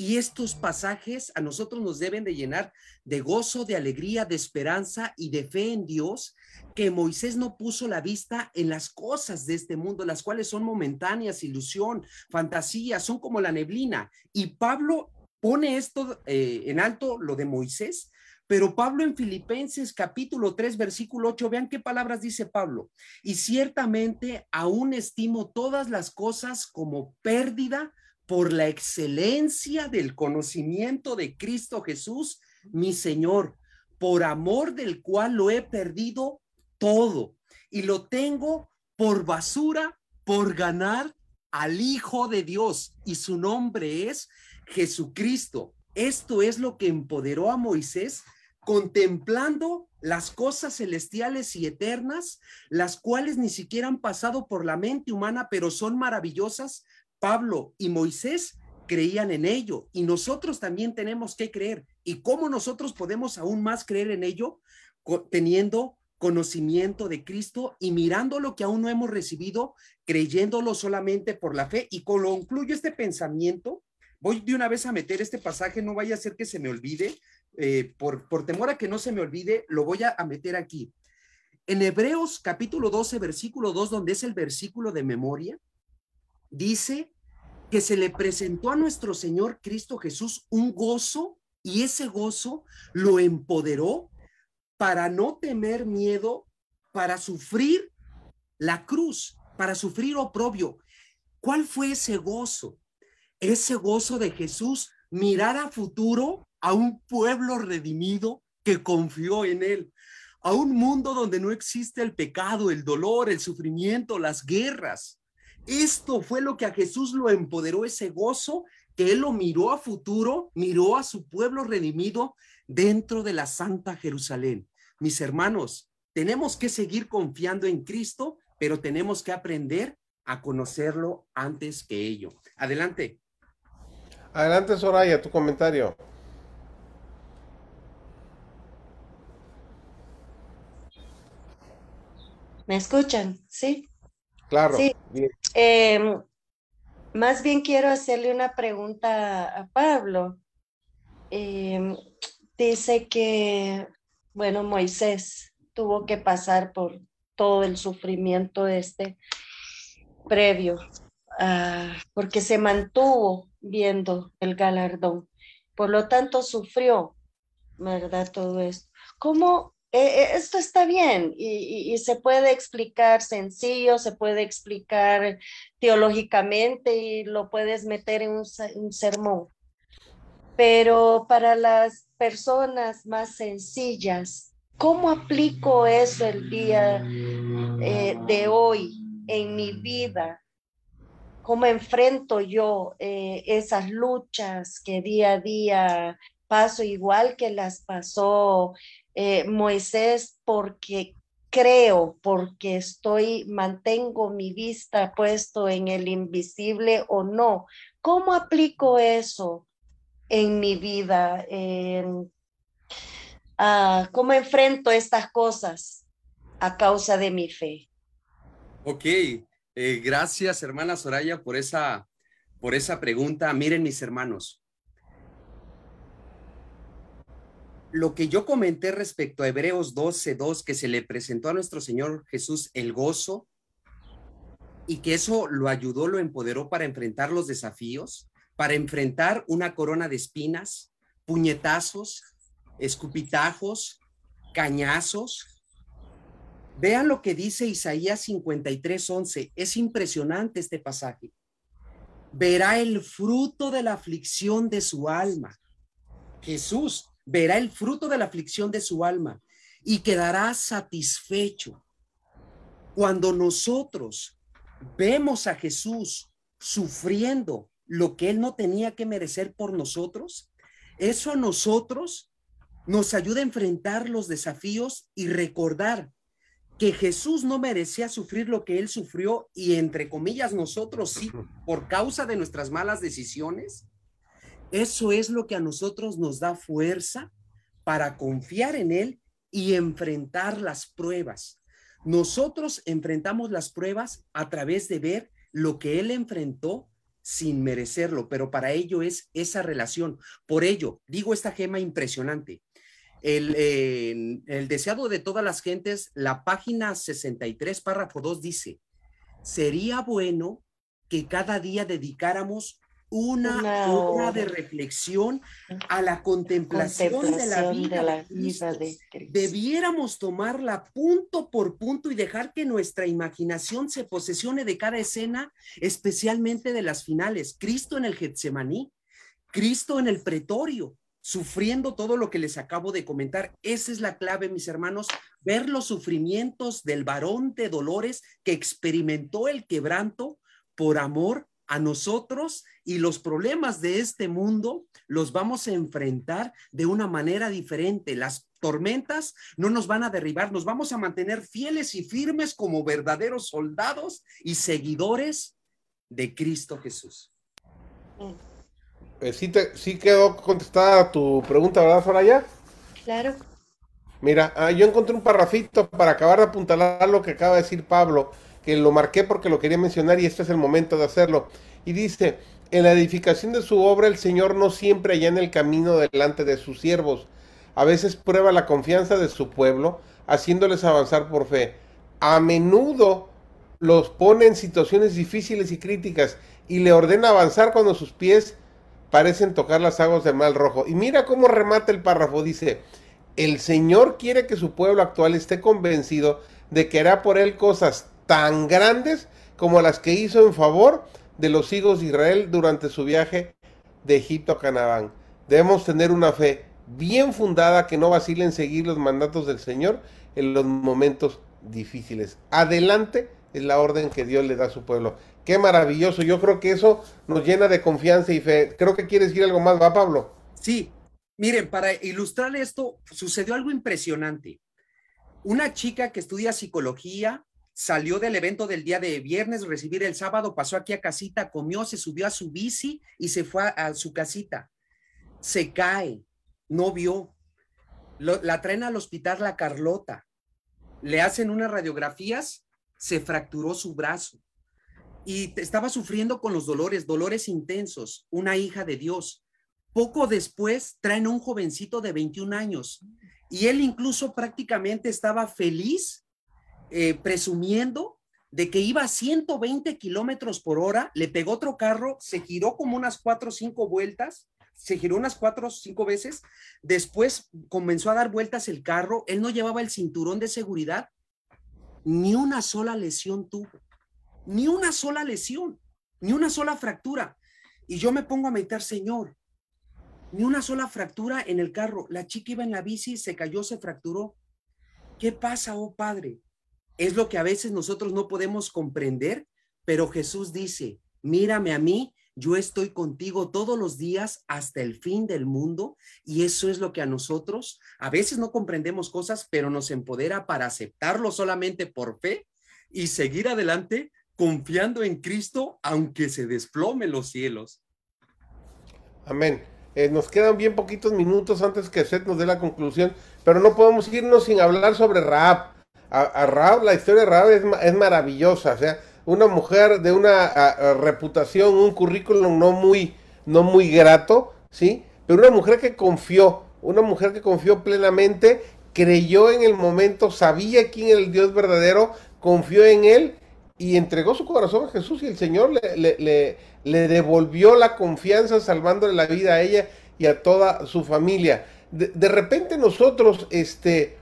Y estos pasajes a nosotros nos deben de llenar de gozo, de alegría, de esperanza y de fe en Dios, que Moisés no puso la vista en las cosas de este mundo, las cuales son momentáneas, ilusión, fantasía, son como la neblina. Y Pablo pone esto eh, en alto, lo de Moisés, pero Pablo en Filipenses capítulo 3, versículo 8, vean qué palabras dice Pablo. Y ciertamente aún estimo todas las cosas como pérdida por la excelencia del conocimiento de Cristo Jesús, mi Señor, por amor del cual lo he perdido todo y lo tengo por basura, por ganar al Hijo de Dios y su nombre es Jesucristo. Esto es lo que empoderó a Moisés contemplando las cosas celestiales y eternas, las cuales ni siquiera han pasado por la mente humana, pero son maravillosas. Pablo y Moisés creían en ello y nosotros también tenemos que creer. ¿Y cómo nosotros podemos aún más creer en ello? Teniendo conocimiento de Cristo y mirando lo que aún no hemos recibido, creyéndolo solamente por la fe. Y concluyo este pensamiento. Voy de una vez a meter este pasaje, no vaya a ser que se me olvide, eh, por, por temor a que no se me olvide, lo voy a, a meter aquí. En Hebreos capítulo 12, versículo 2, donde es el versículo de memoria, dice que se le presentó a nuestro Señor Cristo Jesús un gozo y ese gozo lo empoderó para no temer miedo, para sufrir la cruz, para sufrir oprobio. ¿Cuál fue ese gozo? Ese gozo de Jesús, mirar a futuro a un pueblo redimido que confió en él, a un mundo donde no existe el pecado, el dolor, el sufrimiento, las guerras. Esto fue lo que a Jesús lo empoderó, ese gozo que él lo miró a futuro, miró a su pueblo redimido dentro de la Santa Jerusalén. Mis hermanos, tenemos que seguir confiando en Cristo, pero tenemos que aprender a conocerlo antes que ello. Adelante. Adelante, Soraya, tu comentario. ¿Me escuchan? Sí. Claro. Sí. Em, más bien quiero hacerle una pregunta a Pablo. Em, dice que, bueno, Moisés tuvo que pasar por todo el sufrimiento este previo, ah, porque se mantuvo viendo el galardón. Por lo tanto, sufrió, ¿verdad? Todo esto. ¿Cómo eh, eh, esto está bien y, se puede explicar sencillo, se puede explicar teológicamente y lo puedes meter en un, sermón. Pero para las personas más sencillas, ¿cómo aplico eso el día eh, de hoy en mi vida? ¿Cómo enfrento yo esas luchas que día a día paso igual que las pasó eh, Moisés porque creo, porque estoy, mantengo mi vista puesto en el invisible o no. ¿Cómo aplico eso en mi vida? Ah, ¿Cómo enfrento estas cosas a causa de mi fe? Ok, Eh, gracias, hermana Soraya, por esa, por esa pregunta. Miren, mis hermanos, lo que yo comenté respecto a Hebreos 12:2, que se le presentó a nuestro Señor Jesús el gozo y que eso lo ayudó, lo empoderó para enfrentar los desafíos, para enfrentar una corona de espinas, puñetazos, escupitajos, cañazos. Vean lo que dice Isaías 53:11. Es impresionante este pasaje. Verá el fruto de la aflicción de su alma. Jesús verá el fruto de la aflicción de su alma y quedará satisfecho. Cuando nosotros vemos a Jesús sufriendo lo que él no tenía que merecer por nosotros, eso a nosotros nos ayuda a enfrentar los desafíos y recordar que Jesús no merecía sufrir lo que él sufrió y entre comillas nosotros sí, por causa de nuestras malas decisiones. Eso es lo que a nosotros nos da fuerza para confiar en Él y enfrentar las pruebas. Nosotros enfrentamos las pruebas a través de ver lo que Él enfrentó sin merecerlo, pero para ello es esa relación. Por ello, digo esta gema impresionante. El, el deseado de todas las gentes, la página 63, párrafo 2 dice, sería bueno que cada día dedicáramos una, hora de reflexión a la contemplación, de la vida, de, Debiéramos tomarla punto por punto y dejar que nuestra imaginación se posesione de cada escena, especialmente de las finales. Cristo en el Getsemaní, Cristo en el pretorio, sufriendo todo lo que les acabo de comentar. Esa es la clave, mis hermanos, ver los sufrimientos del varón de dolores que experimentó el quebranto por amor a nosotros y los problemas de este mundo los vamos a enfrentar de una manera diferente. Las tormentas no nos van a derribar, nos vamos a mantener fieles y firmes como verdaderos soldados y seguidores de Cristo Jesús. Eh, sí, te, sí quedó contestada tu pregunta, ¿verdad, Soraya? Claro. Mira, ah, yo encontré un parrafito para acabar de apuntalar lo que acaba de decir Pablo que lo marqué porque lo quería mencionar y este es el momento de hacerlo. Y dice, en la edificación de su obra el Señor no siempre allana el camino delante de sus siervos. A veces prueba la confianza de su pueblo, haciéndoles avanzar por fe. A menudo los pone en situaciones difíciles y críticas y le ordena avanzar cuando sus pies parecen tocar las aguas del mal rojo. Y mira cómo remata el párrafo, dice, el Señor quiere que su pueblo actual esté convencido de que hará por él cosas tan grandes como las que hizo en favor de los hijos de Israel durante su viaje de Egipto a Canaán. Debemos tener una fe bien fundada que no vacile en seguir los mandatos del Señor en los momentos difíciles. Adelante es la orden que Dios le da a su pueblo. Qué maravilloso. Yo creo que eso nos llena de confianza y fe. Creo que quieres decir algo más, ¿va, Pablo? Sí. Miren, para ilustrar esto, sucedió algo impresionante. Una chica que estudia psicología salió del evento del día de viernes, recibir el sábado, pasó aquí a casita, comió, se subió a su bici y se fue a, su casita. Se cae, no vio. la traen al hospital la Carlota. Le hacen unas radiografías, se fracturó su brazo y estaba sufriendo con los dolores, dolores intensos, una hija de Dios. Poco después traen a un jovencito de 21 años y él incluso prácticamente estaba feliz eh, presumiendo de que iba a 120 kilómetros por hora, le pegó otro carro, se giró como unas cuatro o cinco vueltas, se giró unas cuatro o cinco veces, después comenzó a dar vueltas el carro, él no llevaba el cinturón de seguridad, ni una sola lesión tuvo, ni una sola lesión, ni una sola fractura. Y yo me pongo a meter, Señor, ni una sola fractura en el carro. La chica iba en la bici, se cayó, se fracturó. ¿Qué pasa, oh Padre? Es lo que a veces nosotros no podemos comprender, pero Jesús dice, mírame a mí, yo estoy contigo todos los días hasta el fin del mundo y eso es lo que a nosotros a veces no comprendemos cosas, pero nos empodera para aceptarlo solamente por fe y seguir adelante confiando en Cristo aunque se desplome los cielos. Amén. Eh, nos quedan bien poquitos minutos antes que Seth nos dé la conclusión, pero no podemos irnos sin hablar sobre Raab a, la historia de Raab es, es, maravillosa. O sea, una mujer de una reputación, un currículum no muy, no muy grato, ¿sí? Pero una mujer que confió, una mujer que confió plenamente, creyó en el momento, sabía quién era el Dios verdadero, confió en él y entregó su corazón a Jesús y el Señor le, le, le, devolvió la confianza salvándole la vida a ella y a toda su familia. De, de repente nosotros este,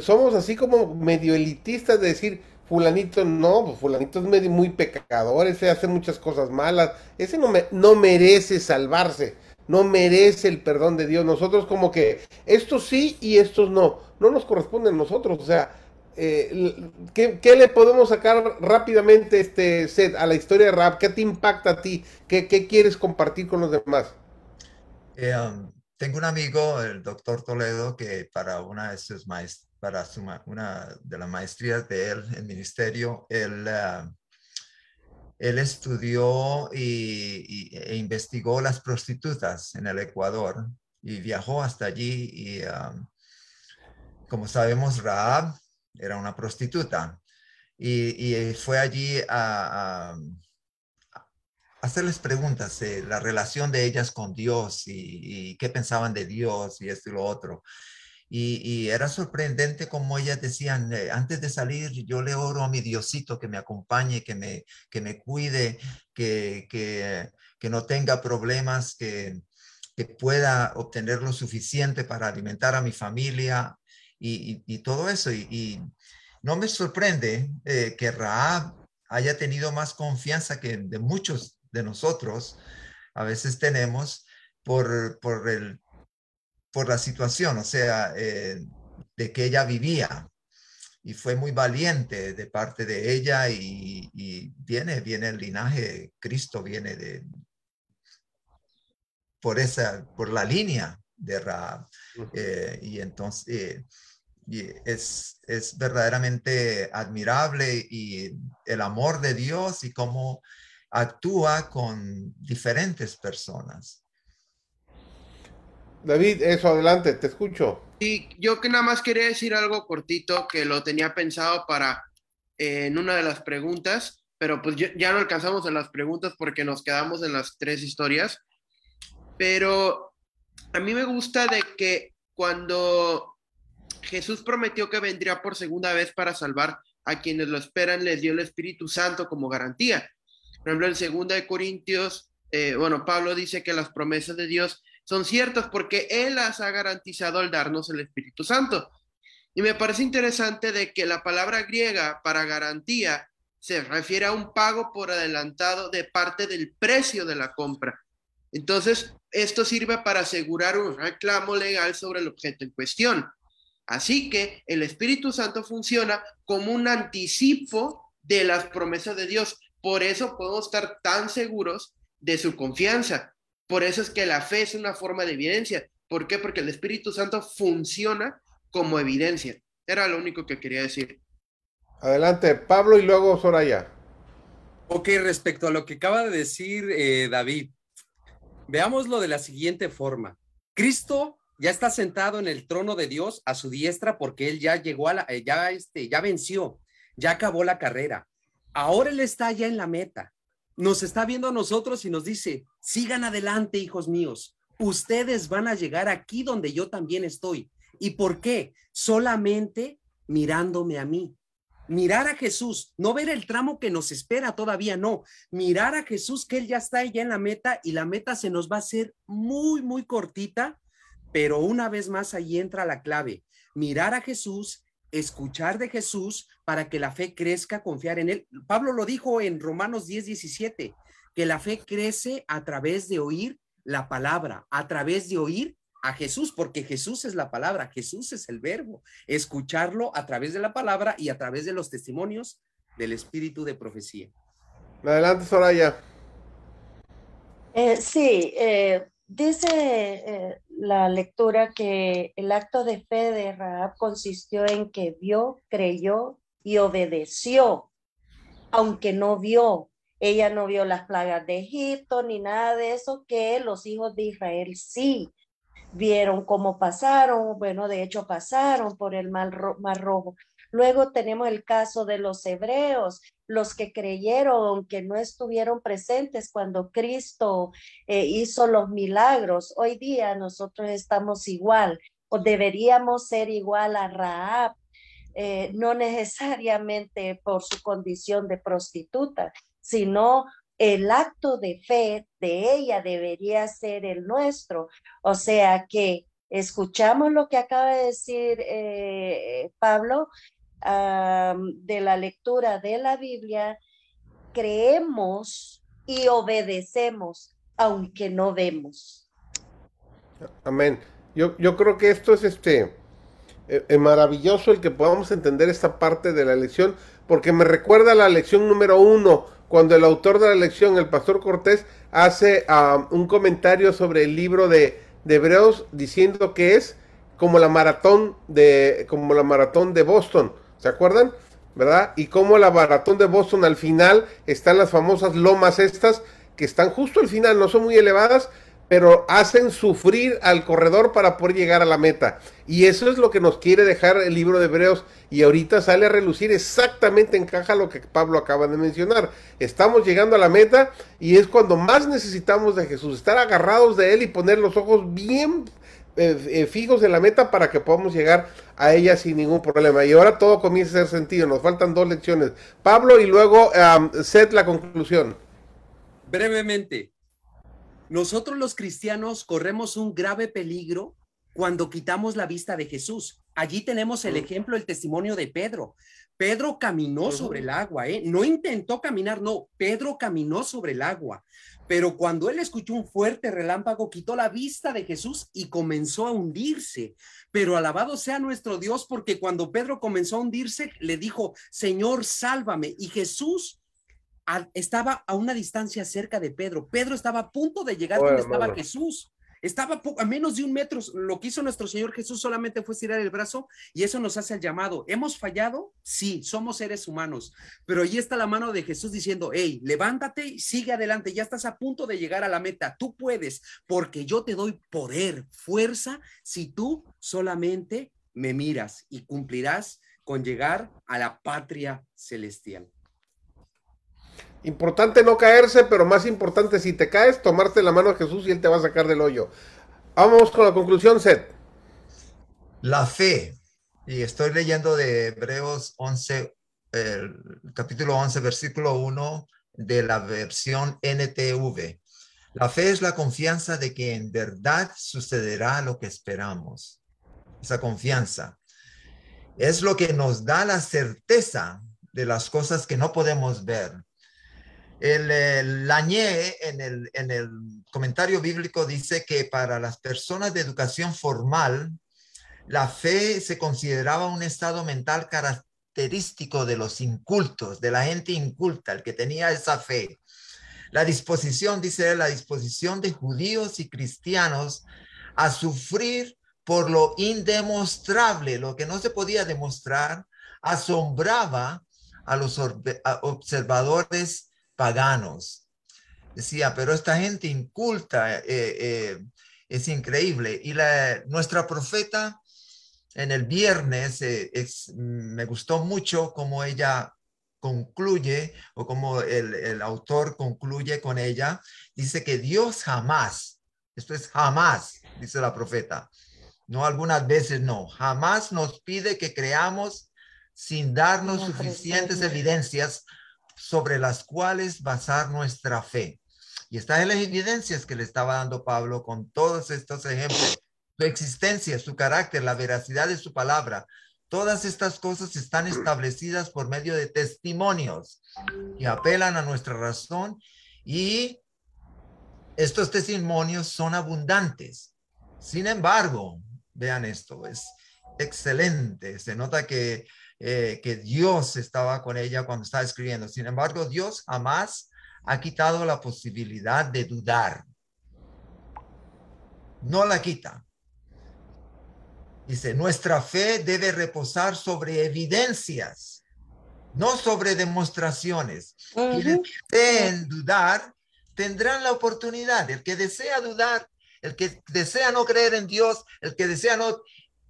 somos así como medio elitistas de decir, fulanito no, pues fulanito es medio, muy pecador, ese hace muchas cosas malas, ese no, me, no merece salvarse, no merece el perdón de Dios. Nosotros como que estos sí y estos no, no nos corresponden a nosotros, o sea, eh, ¿qué, le podemos sacar rápidamente este set a la historia de rap? ¿Qué te impacta a ti? ¿Qué, qué quieres compartir con los demás? Eh, um, tengo un amigo, el doctor Toledo, que para una de sus maestras, para una de las maestrías de él en ministerio, él, uh, él estudió y, e investigó las prostitutas en el Ecuador y viajó hasta allí y um, como sabemos, Raab era una prostituta y, fue allí a, hacerles preguntas de la relación de ellas con Dios y, qué pensaban de Dios y esto y lo otro. Y, era sorprendente como ellas decían, eh, antes de salir yo le oro a mi Diosito que me acompañe, que me, que me cuide, que, que, no tenga problemas, que, que pueda obtener lo suficiente para alimentar a mi familia y, todo eso. Y, no me sorprende eh, que Raab haya tenido más confianza que de muchos de nosotros a veces tenemos por, por, el, por la situación, o sea, eh, de que ella vivía. Y fue muy valiente de parte de ella y, viene, viene el linaje, Cristo viene de, por esa, por la línea de Raab. Eh, y entonces, y es, es verdaderamente admirable y el amor de Dios y cómo actúa con diferentes personas. David, eso, adelante, te escucho. Y yo que nada más quería decir algo cortito que lo tenía pensado para eh, en una de las preguntas, pero pues ya no alcanzamos en las preguntas porque nos quedamos en las tres historias. Pero a mí me gusta de que cuando Jesús prometió que vendría por segunda vez para salvar a quienes lo esperan, les dio el Espíritu Santo como garantía. Por ejemplo, en segunda de Corintios, eh, bueno, Pablo dice que las promesas de Dios son ciertas porque Él las ha garantizado al darnos el Espíritu Santo. Y me parece interesante de que la palabra griega para garantía se refiere a un pago por adelantado de parte del precio de la compra. Entonces, esto sirve para asegurar un reclamo legal sobre el objeto en cuestión. Así que el Espíritu Santo funciona como un anticipo de las promesas de Dios. Por eso podemos estar tan seguros de su confianza. Por eso es que la fe es una forma de evidencia. ¿Por qué? Porque el Espíritu Santo funciona como evidencia. Era lo único que quería decir. Adelante, Pablo y luego Soraya. Ok, respecto a lo que acaba de decir eh, David, veámoslo de la siguiente forma. Cristo ya está sentado en el trono de Dios a su diestra porque él ya llegó a la, eh, ya este, ya venció, ya acabó la carrera. Ahora él está ya en la meta. Nos está viendo a nosotros y nos dice, sigan adelante, hijos míos. Ustedes van a llegar aquí donde yo también estoy. ¿Y por qué? Solamente mirándome a mí. Mirar a Jesús, no ver el tramo que nos espera todavía, no. Mirar a Jesús que él ya está ya en la meta y la meta se nos va a hacer muy, muy cortita pero una vez más ahí entra la clave, mirar a Jesús, escuchar de Jesús para que la fe crezca, confiar en él. Pablo lo dijo en Romanos 10, 17, que la fe crece a través de oír la palabra, a través de oír a Jesús, porque Jesús es la palabra, Jesús es el verbo, escucharlo a través de la palabra y a través de los testimonios del espíritu de profecía. Adelante, Soraya. Eh, sí, eh, dice eh, la lectura que el acto de fe de Raab consistió en que vio, creyó y obedeció, aunque no vio. Ella no vio las plagas de Egipto ni nada de eso que los hijos de Israel sí vieron cómo pasaron, bueno, de hecho pasaron por el mar, mar rojo, Luego tenemos el caso de los hebreos, los que creyeron, aunque no estuvieron presentes cuando Cristo eh, hizo los milagros. Hoy día nosotros estamos igual o deberíamos ser igual a Raab, eh, no necesariamente por su condición de prostituta, sino el acto de fe de ella debería ser el nuestro. O sea que escuchamos lo que acaba de decir eh, Pablo de la lectura de la Biblia, creemos y obedecemos, aunque no vemos. Amén. Yo, yo creo que esto es este eh, eh, maravilloso el que podamos entender esta parte de la lección, porque me recuerda la lección número uno, cuando el autor de la lección, el pastor Cortés, hace ah, un comentario sobre el libro de, de, Hebreos diciendo que es como la maratón de, como la maratón de Boston. ¿Se acuerdan? ¿Verdad? Y como la maratón de Boston al final están las famosas lomas estas que están justo al final, no son muy elevadas, pero hacen sufrir al corredor para poder llegar a la meta. Y eso es lo que nos quiere dejar el libro de Hebreos. Y ahorita sale a relucir exactamente encaja lo que Pablo acaba de mencionar. Estamos llegando a la meta y es cuando más necesitamos de Jesús, estar agarrados de Él y poner los ojos bien eh, eh, fijos en la meta para que podamos llegar a ella sin ningún problema. Y ahora todo comienza a hacer sentido. Nos faltan dos lecciones. Pablo y luego um, Seth la conclusión. Brevemente, nosotros los cristianos corremos un grave peligro cuando quitamos la vista de Jesús. Allí tenemos el ejemplo, el testimonio de Pedro. Pedro caminó sobre el agua, ¿eh? No intentó caminar, no, Pedro caminó sobre el agua. Pero cuando él escuchó un fuerte relámpago, quitó la vista de Jesús y comenzó a hundirse. Pero alabado sea nuestro Dios, porque cuando Pedro comenzó a hundirse, le dijo, Señor, sálvame. Y Jesús estaba a una distancia cerca de Pedro. Pedro estaba a punto de llegar donde estaba Jesús. Estaba a menos de un metro. Lo que hizo nuestro Señor Jesús solamente fue tirar el brazo y eso nos hace el llamado. ¿Hemos fallado? Sí, somos seres humanos. Pero ahí está la mano de Jesús diciendo, hey, levántate y sigue adelante. Ya estás a punto de llegar a la meta. Tú puedes, porque yo te doy poder, fuerza, si tú solamente me miras y cumplirás con llegar a la patria celestial. Importante no caerse, pero más importante si te caes, tomarte la mano a Jesús y Él te va a sacar del hoyo. Vamos con la conclusión, Seth. La fe, y estoy leyendo de Hebreos 11, el capítulo 11, versículo 1 de la versión NTV. La fe es la confianza de que en verdad sucederá lo que esperamos. Esa confianza es lo que nos da la certeza de las cosas que no podemos ver el, Lañé en el, en el comentario bíblico dice que para las personas de educación formal, la fe se consideraba un estado mental característico de los incultos, de la gente inculta, el que tenía esa fe. La disposición, dice la disposición de judíos y cristianos a sufrir por lo indemostrable, lo que no se podía demostrar, asombraba a los observadores paganos. Decía, pero esta gente inculta eh, eh, es increíble. Y la, nuestra profeta en el viernes eh, me gustó mucho cómo ella concluye o como el, el, autor concluye con ella. Dice que Dios jamás, esto es jamás, dice la profeta, no algunas veces no, jamás nos pide que creamos sin darnos suficientes evidencias sobre las cuales basar nuestra fe. Y estas en las evidencias que le estaba dando Pablo con todos estos ejemplos, su existencia, su carácter, la veracidad de su palabra. Todas estas cosas están establecidas por medio de testimonios que apelan a nuestra razón y estos testimonios son abundantes. Sin embargo, vean esto, es excelente. Se nota que eh, que Dios estaba con ella cuando estaba escribiendo. Sin embargo, Dios jamás ha quitado la posibilidad de dudar. No la quita. Dice, nuestra fe debe reposar sobre evidencias, no sobre demostraciones. Quienes deseen dudar tendrán la oportunidad. El que desea dudar, el que desea no creer en Dios, el que desea no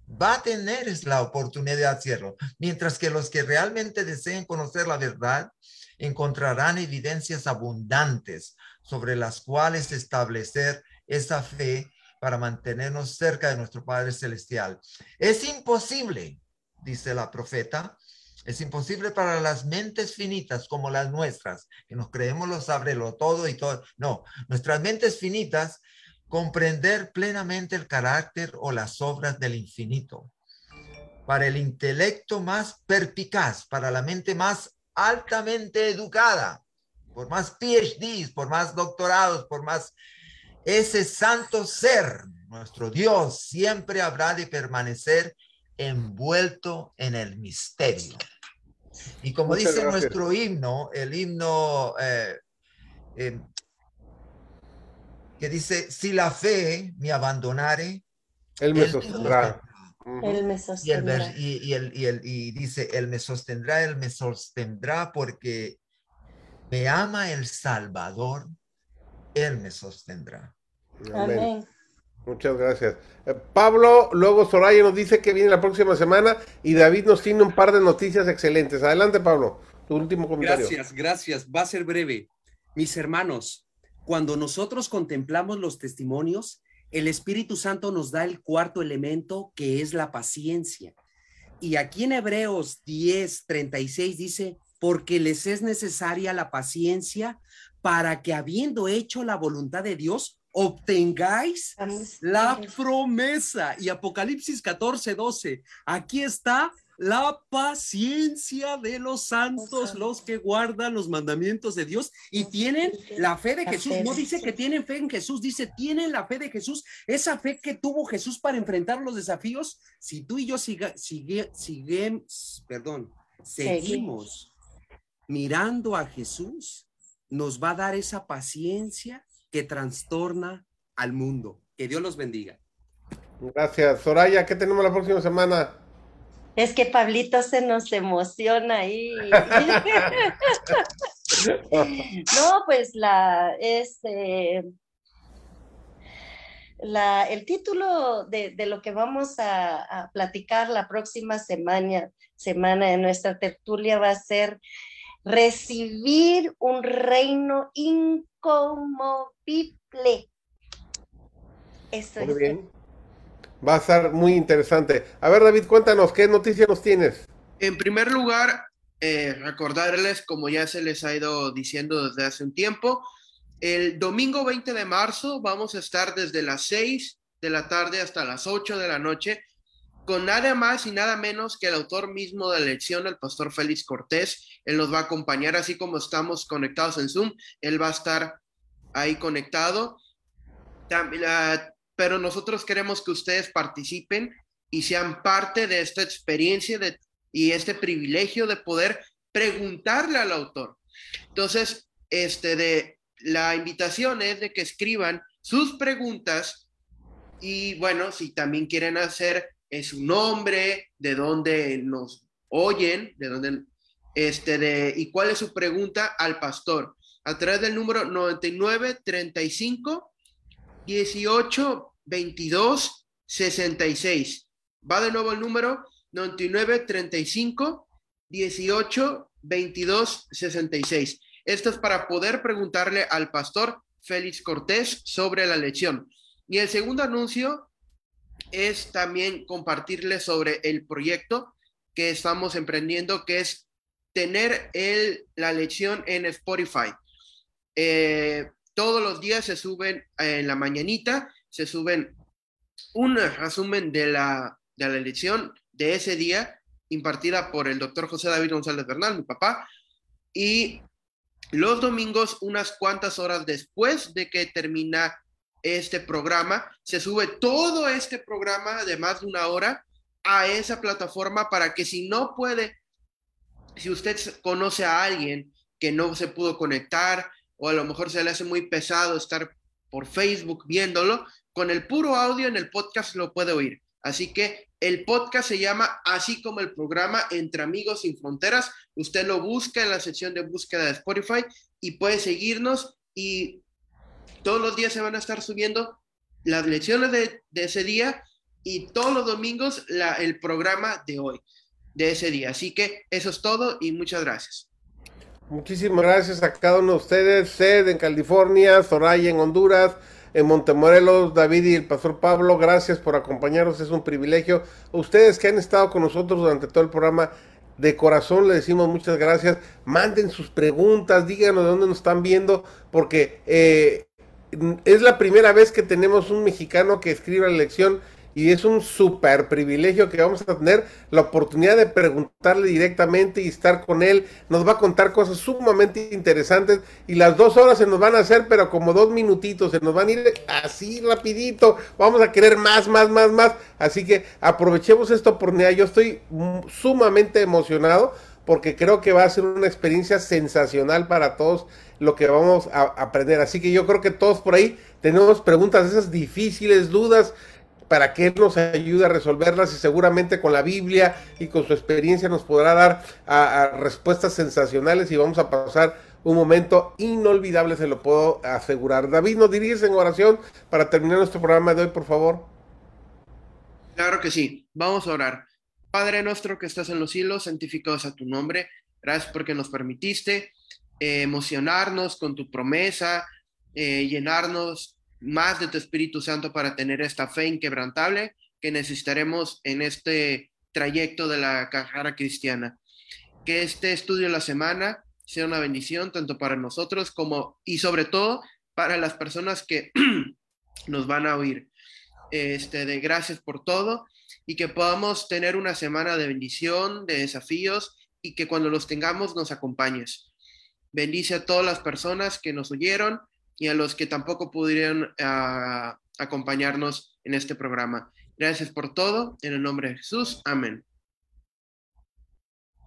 va a tener la oportunidad de hacerlo, mientras que los que realmente deseen conocer la verdad encontrarán evidencias abundantes sobre las cuales establecer esa fe para mantenernos cerca de nuestro Padre Celestial. Es imposible, dice la profeta, es imposible para las mentes finitas como las nuestras, que nos creemos lo sabrelo todo y todo. No, nuestras mentes finitas comprender plenamente el carácter o las obras del infinito. Para el intelecto más perpicaz, para la mente más altamente educada, por más PhDs, por más doctorados, por más ese santo ser, nuestro Dios, siempre habrá de permanecer envuelto en el misterio. Y como dice nuestro himno, el himno eh, eh, que dice, si la fe me abandonare, Él me sostendrá. Él me sostendrá. Y, el, y, el, y dice, Él me sostendrá, Él me sostendrá porque me ama el Salvador, Él me sostendrá. Amén. Muchas gracias. Eh, Pablo, luego Soraya nos dice que viene la próxima semana y David nos tiene un par de noticias excelentes. Adelante, Pablo, tu último comentario. Gracias, gracias. Va a ser breve. Mis hermanos, cuando nosotros contemplamos los testimonios, el Espíritu Santo nos da el cuarto elemento que es la paciencia. Y aquí en Hebreos 10, 36 dice, porque les es necesaria la paciencia para que habiendo hecho la voluntad de Dios, obtengáis la promesa. Y Apocalipsis 14, 12, aquí está la paciencia de los santos, los que guardan los mandamientos de Dios y tienen la fe de Jesús. No dice que tienen fe en Jesús, dice tienen la fe de Jesús, esa fe que tuvo Jesús para enfrentar los desafíos. Si tú y yo siga, sigue, perdón, seguimos mirando a Jesús, nos va a dar esa paciencia que trastorna al mundo. Que Dios los bendiga. Gracias. Soraya, ¿qué tenemos la próxima semana? Es que Pablito se nos emociona ahí. no, pues la, este, la, el título de, lo que vamos a, platicar la próxima semana, semana de nuestra tertulia va a ser recibir un reino inconmovible. Eso muy bien. Va a ser muy interesante. A ver, David, cuéntanos, ¿qué noticias nos tienes? En primer lugar, eh, recordarles, como ya se les ha ido diciendo desde hace un tiempo, el domingo 20 de marzo vamos a estar desde las 6 de la tarde hasta las 8 de la noche con nada más y nada menos que el autor mismo de la lección, el pastor Félix Cortés. Él nos va a acompañar, así como estamos conectados en Zoom, él va a estar ahí conectado. Pero nosotros queremos que ustedes participen y sean parte de esta experiencia de, y este privilegio de poder preguntarle al autor. Entonces, este de la invitación es de que escriban sus preguntas y bueno, si también quieren hacer es su nombre, de dónde nos oyen, de dónde, este, de, y cuál es su pregunta al pastor. A través del número 99 35 18 22 66. Va de nuevo el número 99 35 18 22 66. Esto es para poder preguntarle al pastor Félix Cortés sobre la lección. Y el segundo anuncio es también compartirles sobre el proyecto que estamos emprendiendo, que es tener el, la lección en Spotify. Eh, todos los días se suben en la mañanita, se suben un resumen de la, de la lección de ese día impartida por el doctor José David González Bernal, mi papá, y los domingos, unas cuantas horas después de que termina este programa, se sube todo este programa de más de una hora a esa plataforma para que si no puede, si usted conoce a alguien que no se pudo conectar o a lo mejor se le hace muy pesado estar por Facebook viéndolo, con el puro audio en el podcast lo puede oír. Así que el podcast se llama así como el programa Entre Amigos Sin Fronteras. Usted lo busca en la sección de búsqueda de Spotify y puede seguirnos y todos los días se van a estar subiendo las lecciones de, ese día y todos los domingos el programa de hoy, de ese día. Así que eso es todo y muchas gracias. Muchísimas gracias a cada uno de ustedes, Sed en California, Soraya en Honduras, en Montemorelos, David y el pastor Pablo, gracias por acompañarnos, es un privilegio. Ustedes que han estado con nosotros durante todo el programa, de corazón le decimos muchas gracias. Manden sus preguntas, díganos de dónde nos están viendo, porque eh, es la primera vez que tenemos un mexicano que escribe la lección y es un súper privilegio que vamos a tener la oportunidad de preguntarle directamente y estar con él. Nos va a contar cosas sumamente interesantes y las dos horas se nos van a hacer, pero como dos minutitos, se nos van a ir así rapidito. Vamos a querer más, más, más, más. Así que aprovechemos esta oportunidad. Yo estoy sumamente emocionado porque creo que va a ser una experiencia sensacional para todos lo que vamos a aprender. Así que yo creo que todos por ahí tenemos preguntas esas difíciles, dudas para que Él nos ayude a resolverlas y seguramente con la Biblia y con su experiencia nos podrá dar respuestas sensacionales y vamos a pasar un momento inolvidable, se lo puedo asegurar. David, ¿nos diriges en oración para terminar nuestro programa de hoy, por favor? Claro que sí, vamos a orar. Padre nuestro que estás en los cielos, santificados a tu nombre. Gracias porque nos permitiste eh, emocionarnos con tu promesa, eh, llenarnos más de tu Espíritu Santo para tener esta fe inquebrantable que necesitaremos en este trayecto de la carrera cristiana. Que este estudio de la semana sea una bendición tanto para nosotros como y sobre todo para las personas que nos van a oír. Este, de gracias por todo y que podamos tener una semana de bendición, de desafíos y que cuando los tengamos nos acompañes. Bendice a todas las personas que nos oyeron y a los que tampoco pudieron ah, acompañarnos en este programa. Gracias por todo. En el nombre de Jesús. Amén.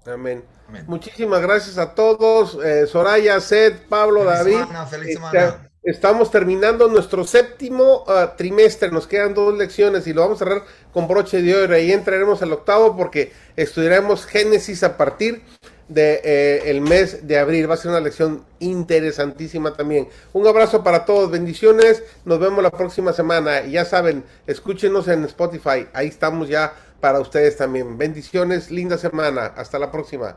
Amén. Muchísimas gracias a todos. Eh, Soraya, Seth, Pablo, David. feliz semana. Estamos terminando nuestro séptimo ah, trimestre. Nos quedan dos lecciones y lo vamos a cerrar con broche de oro. Ahí entraremos al octavo porque estudiaremos Génesis a partir de, eh, mes de abril. Va a ser una lección interesantísima también. Un abrazo para todos, bendiciones. Nos vemos la próxima semana. Y ya saben, escúchenos en Spotify. Ahí estamos ya para ustedes también. Bendiciones, linda semana. Hasta la próxima.